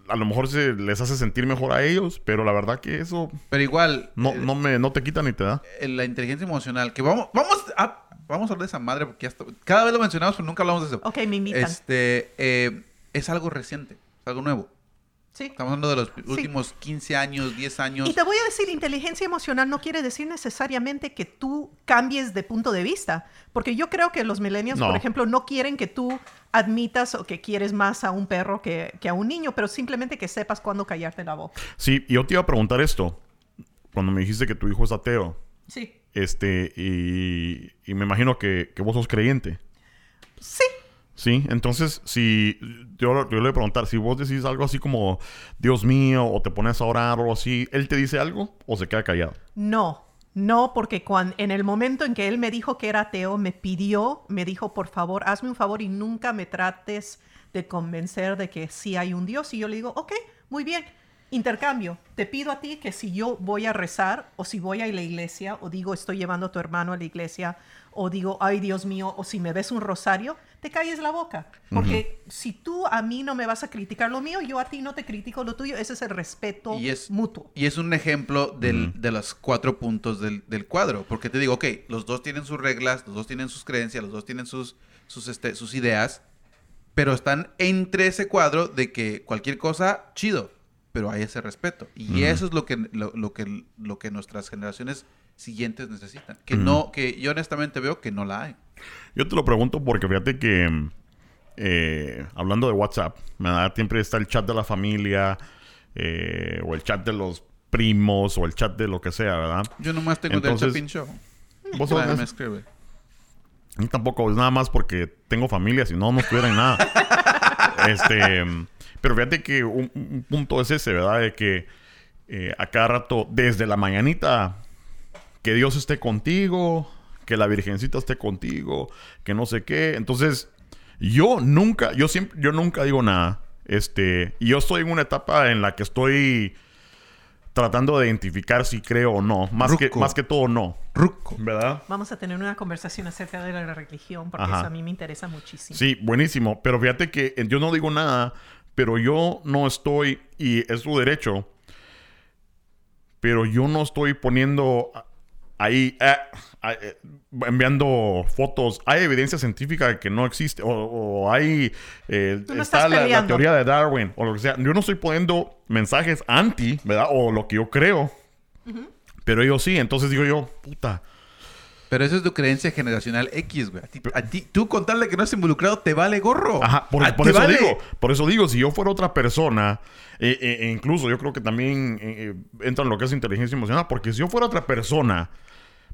a lo mejor se les hace sentir mejor a ellos, pero la verdad que eso Pero igual, no, eh, no, me, no te quita ni te da. eh, la inteligencia emocional, que vamos, vamos a, vamos a hablar de esa madre porque ya está- cada vez lo mencionamos, pero nunca hablamos de eso. Ok, me invitan. Este, eh, es algo reciente, es algo nuevo. Sí. Estamos hablando de los últimos 15 años, 10 años. Y te voy a decir, inteligencia emocional no quiere decir necesariamente que tú cambies de punto de vista, porque yo creo que los millennials, No. por ejemplo, no quieren que tú admitas o que quieres más a un perro que, que a un niño, pero simplemente que sepas cuándo callarte la boca. Sí, y yo te iba a preguntar esto. Cuando me dijiste que tu hijo es ateo, Sí. este, y, y me imagino que, que vos sos creyente. Sí. Sí, entonces, si yo, le voy a preguntar, si vos decís algo así como, Dios mío, o te pones a orar o así, ¿él te dice algo o se queda callado? No, no, porque cuando, en el momento en que él me dijo que era ateo, me pidió, me dijo, por favor, hazme un favor y nunca me trates de convencer de que sí hay un Dios. Y yo le digo, ok, muy bien, intercambio. Te pido a ti que si yo voy a rezar o si voy a la iglesia o digo, estoy llevando a tu hermano a la iglesia o digo, ay Dios mío, o si me ves un rosario, te calles la boca. Porque si tú a mí no me vas a criticar lo mío, yo a ti no te critico lo tuyo. Ese es el respeto Y es- mutuo. Y es un ejemplo del- de los cuatro puntos del, del cuadro. Porque te digo, ok, los dos tienen sus reglas, los dos tienen sus creencias, los dos tienen sus, sus, este, sus ideas, pero están entre ese cuadro de que cualquier cosa, chido, pero hay ese respeto. Y eso es lo que, lo, lo que, lo que nuestras generaciones siguientes necesitan. Que no, que yo honestamente veo que no la hay. Yo te lo pregunto porque fíjate que, eh, hablando de WhatsApp, ¿verdad? siempre está el chat de la familia, eh, o el chat de los primos, o el chat de lo que sea, ¿verdad? Yo nomás tengo Entonces, del Chapin Show. Vos me escribe. Mí tampoco es nada más porque tengo familia, si no, no estuviera en nada. este, pero fíjate que un, un punto es ese, ¿verdad? De que eh, a cada rato, desde la mañanita, que Dios esté contigo, que la Virgencita esté contigo, que no sé qué. Entonces, yo nunca, yo siempre, yo nunca digo nada. Este, y yo estoy en una etapa en la que estoy tratando de identificar si creo o no. Más, que, más que todo, no. Ruco. ¿Verdad? Vamos a tener una conversación acerca de la religión, porque Ajá. eso a mí me interesa muchísimo. Sí, buenísimo. Pero fíjate que eh, yo no digo nada, pero yo no estoy, y es su derecho, pero yo no estoy poniendo ahí, eh, eh, enviando fotos. Hay evidencia científica que no existe, o, o hay, eh, no está la, la teoría de Darwin, o lo que sea. Yo no estoy poniendo mensajes anti, ¿verdad? O lo que yo creo. Pero ellos sí, entonces digo yo, puta. Pero eso es tu creencia generacional X, güey. A ti, a ti- tú con tal de que no estés involucrado, te vale gorro. Ajá, por, A- por te eso vale. digo, por eso digo, si yo fuera otra persona, eh, eh, e incluso yo creo que también eh, eh, entra en lo que es inteligencia emocional, porque si yo fuera otra persona,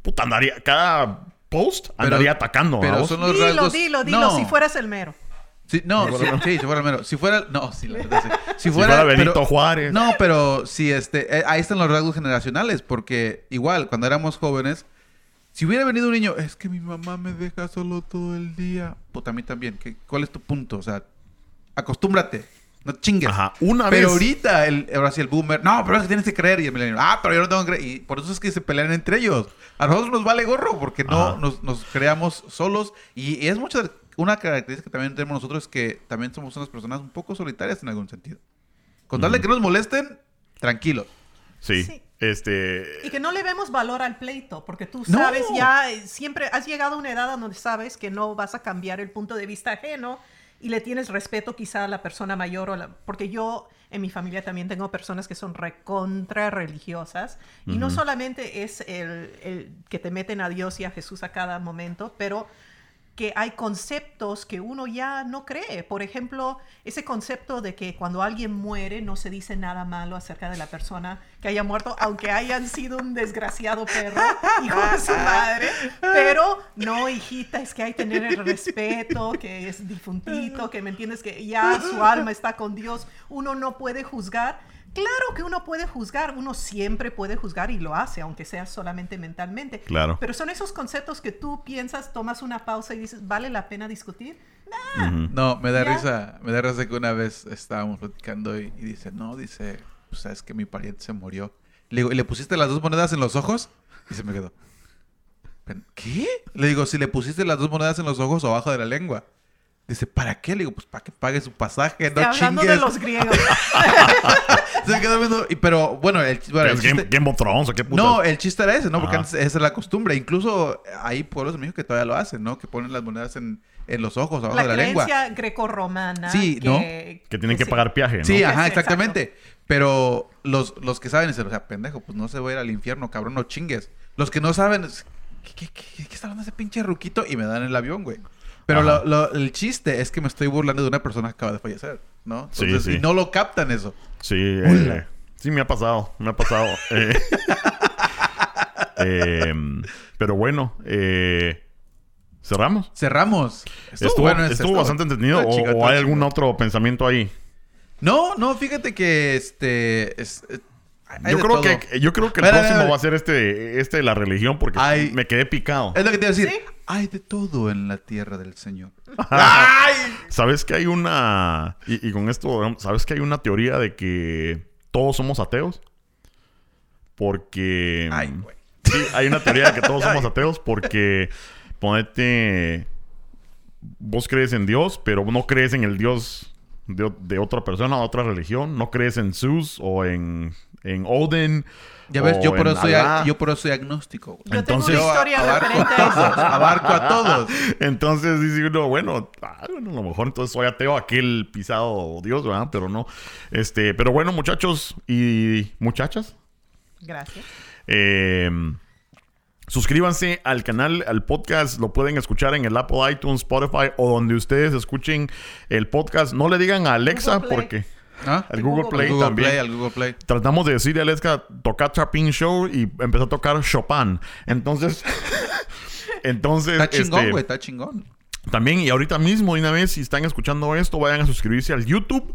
puta, andaría, cada post andaría atacando. pero son los Dilo, rasgos- dilo, dilo, No. si fueras el mero. Sí, no, Si sí, fuera- sí, si fuera el mero. Si fuera... No, sí, la verdad, sí. Si fuera Benito pero- Juárez. No, pero sí, este... eh, ahí están los rasgos generacionales. Porque igual, cuando éramos jóvenes... Si hubiera venido un niño... Es que mi mamá me deja solo todo el día. Puta, a mí también. ¿Qué- ¿Cuál es tu punto? O sea... Acostúmbrate. No chingues. Ajá, una Pero vez. ahorita, el, ahora sí, el boomer, no, pero es que tienes que creer. Y el milenio, ah, pero yo no tengo que creer. Y por eso es que se pelean entre ellos. A nosotros nos vale gorro porque no nos, nos creamos solos. Y, y es mucho, de- una característica que también tenemos nosotros es que también somos unas personas un poco solitarias en algún sentido. Con tal de que no nos molesten, tranquilos. Sí, Sí. Este... Y que no le vemos valor al pleito, porque tú No. sabes ya, eh, siempre has llegado a una edad donde sabes que no vas a cambiar el punto de vista ajeno y le tienes respeto quizá a la persona mayor, o la- porque yo En mi familia también tengo personas que son recontra religiosas. Y no solamente es el, el que te meten a Dios y a Jesús a cada momento, pero que hay conceptos que uno ya no cree. Por ejemplo, ese concepto de que cuando alguien muere no se dice nada malo acerca de la persona que haya muerto, aunque hayan sido un desgraciado perro, hijo de su madre. Pero no, hijita, es que hay que tener el respeto, que es difuntito, que me entiendes, que ya su alma está con Dios. Uno no puede juzgar. Claro que uno puede juzgar, uno siempre puede juzgar y lo hace, aunque sea solamente mentalmente. Claro. Pero son esos conceptos que tú piensas, tomas una pausa y dices, ¿vale la pena discutir? No, me da Ya. risa. Me da risa que una vez estábamos platicando y, y dice, no, dice, pues sabes que mi pariente se murió. Le digo, ¿y le pusiste las dos monedas en los ojos? Y se me quedó. "Pen- ¿Qué? Le digo, si le pusiste las dos monedas en los ojos o abajo de la lengua. Dice, ¿para qué? Le digo, pues para que pague su pasaje, no hablando chingues. de los griegos. Se quedó viendo. y- pero bueno, el, bueno, el ¿Es Game, chiste- Game of Thrones o qué putas? No, el chiste era ese, ¿no? Porque Ajá. antes esa es la costumbre. Incluso hay pueblos en México que todavía lo hacen, ¿no? Que ponen las monedas en, en los ojos, abajo la de la lengua. creencia grecorromana. Sí, que, ¿no? Que tienen que sí. pagar peaje, ¿no? Sí, ajá, exactamente. Pero los, los que saben dicen, o sea, pendejo, pues no se va a ir al infierno, cabrón, no chingues. Los que no saben, ¿qué, qué, qué- qué está hablando ese pinche ruquito? Y me dan el avión, güey. Pero lo- lo- el chiste es que me estoy burlando de una persona que acaba de fallecer, ¿no? Entonces, sí. Y no lo captan eso. Sí, eh, sí, me ha pasado, me ha pasado. Eh, em, pero bueno, eh, cerramos. Cerramos. Estuvo, Estuvo, bueno estuvo estuvo- bastante entretenido. estuvo ¿O, o hay algún otro pensamiento ahí? No, no, fíjate que este... es- eh, Yo creo, todo. que, yo creo que el próximo va a ser este, este de la religión porque Ay. me quedé picado. Es lo que te iba a decir. ¿Sí? Hay de todo en la tierra del Señor. ¿Sabes que hay una... Y, y con esto, ¿sabes que hay una teoría de que todos somos ateos? Porque... Ay, güey. Sí, hay una teoría de que todos somos ateos porque ponete... Vos crees en Dios, pero no crees en el Dios de, de otra persona, de otra religión. No crees en Zeus o en, en Odin. Ya ves, yo por, eso yo por eso soy agnóstico. Yo Entonces- tengo una historia abarco referente a todos, abarco a todos. Entonces dice uno, bueno, ah, bueno, a lo mejor entonces soy ateo, aquel pisado Dios, ¿verdad? Pero no. Este, pero bueno, muchachos y muchachas, Gracias. eh, suscríbanse al canal, al podcast. Lo pueden escuchar en el Apple iTunes, Spotify o donde ustedes escuchen el podcast. No le digan a Alexa porque ¿Ah? al Google, Play Al Google también. Play, al Google Play. Tratamos de decirle a Alexa tocar Chapin Show y empezó a tocar Chopin. Entonces, entonces, Está chingón, este, güey, está chingón. También, y ahorita mismo, de una vez, si están escuchando esto, vayan a suscribirse al YouTube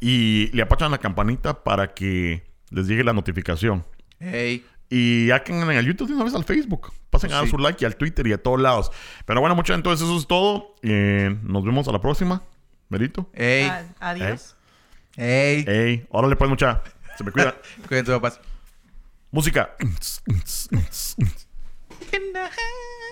y le apachan la campanita para que les llegue la notificación. Ey. Y hagan en el YouTube de una vez al Facebook. Pasen a dar su like y al Twitter y a todos lados. Pero bueno, muchachos, entonces eso es todo. Eh, nos vemos a la próxima. Merito. Ey. A- adiós. Ey. Ey, órale pues, mucha. Se me cuida. Cuídense, papás. Música. In the hand.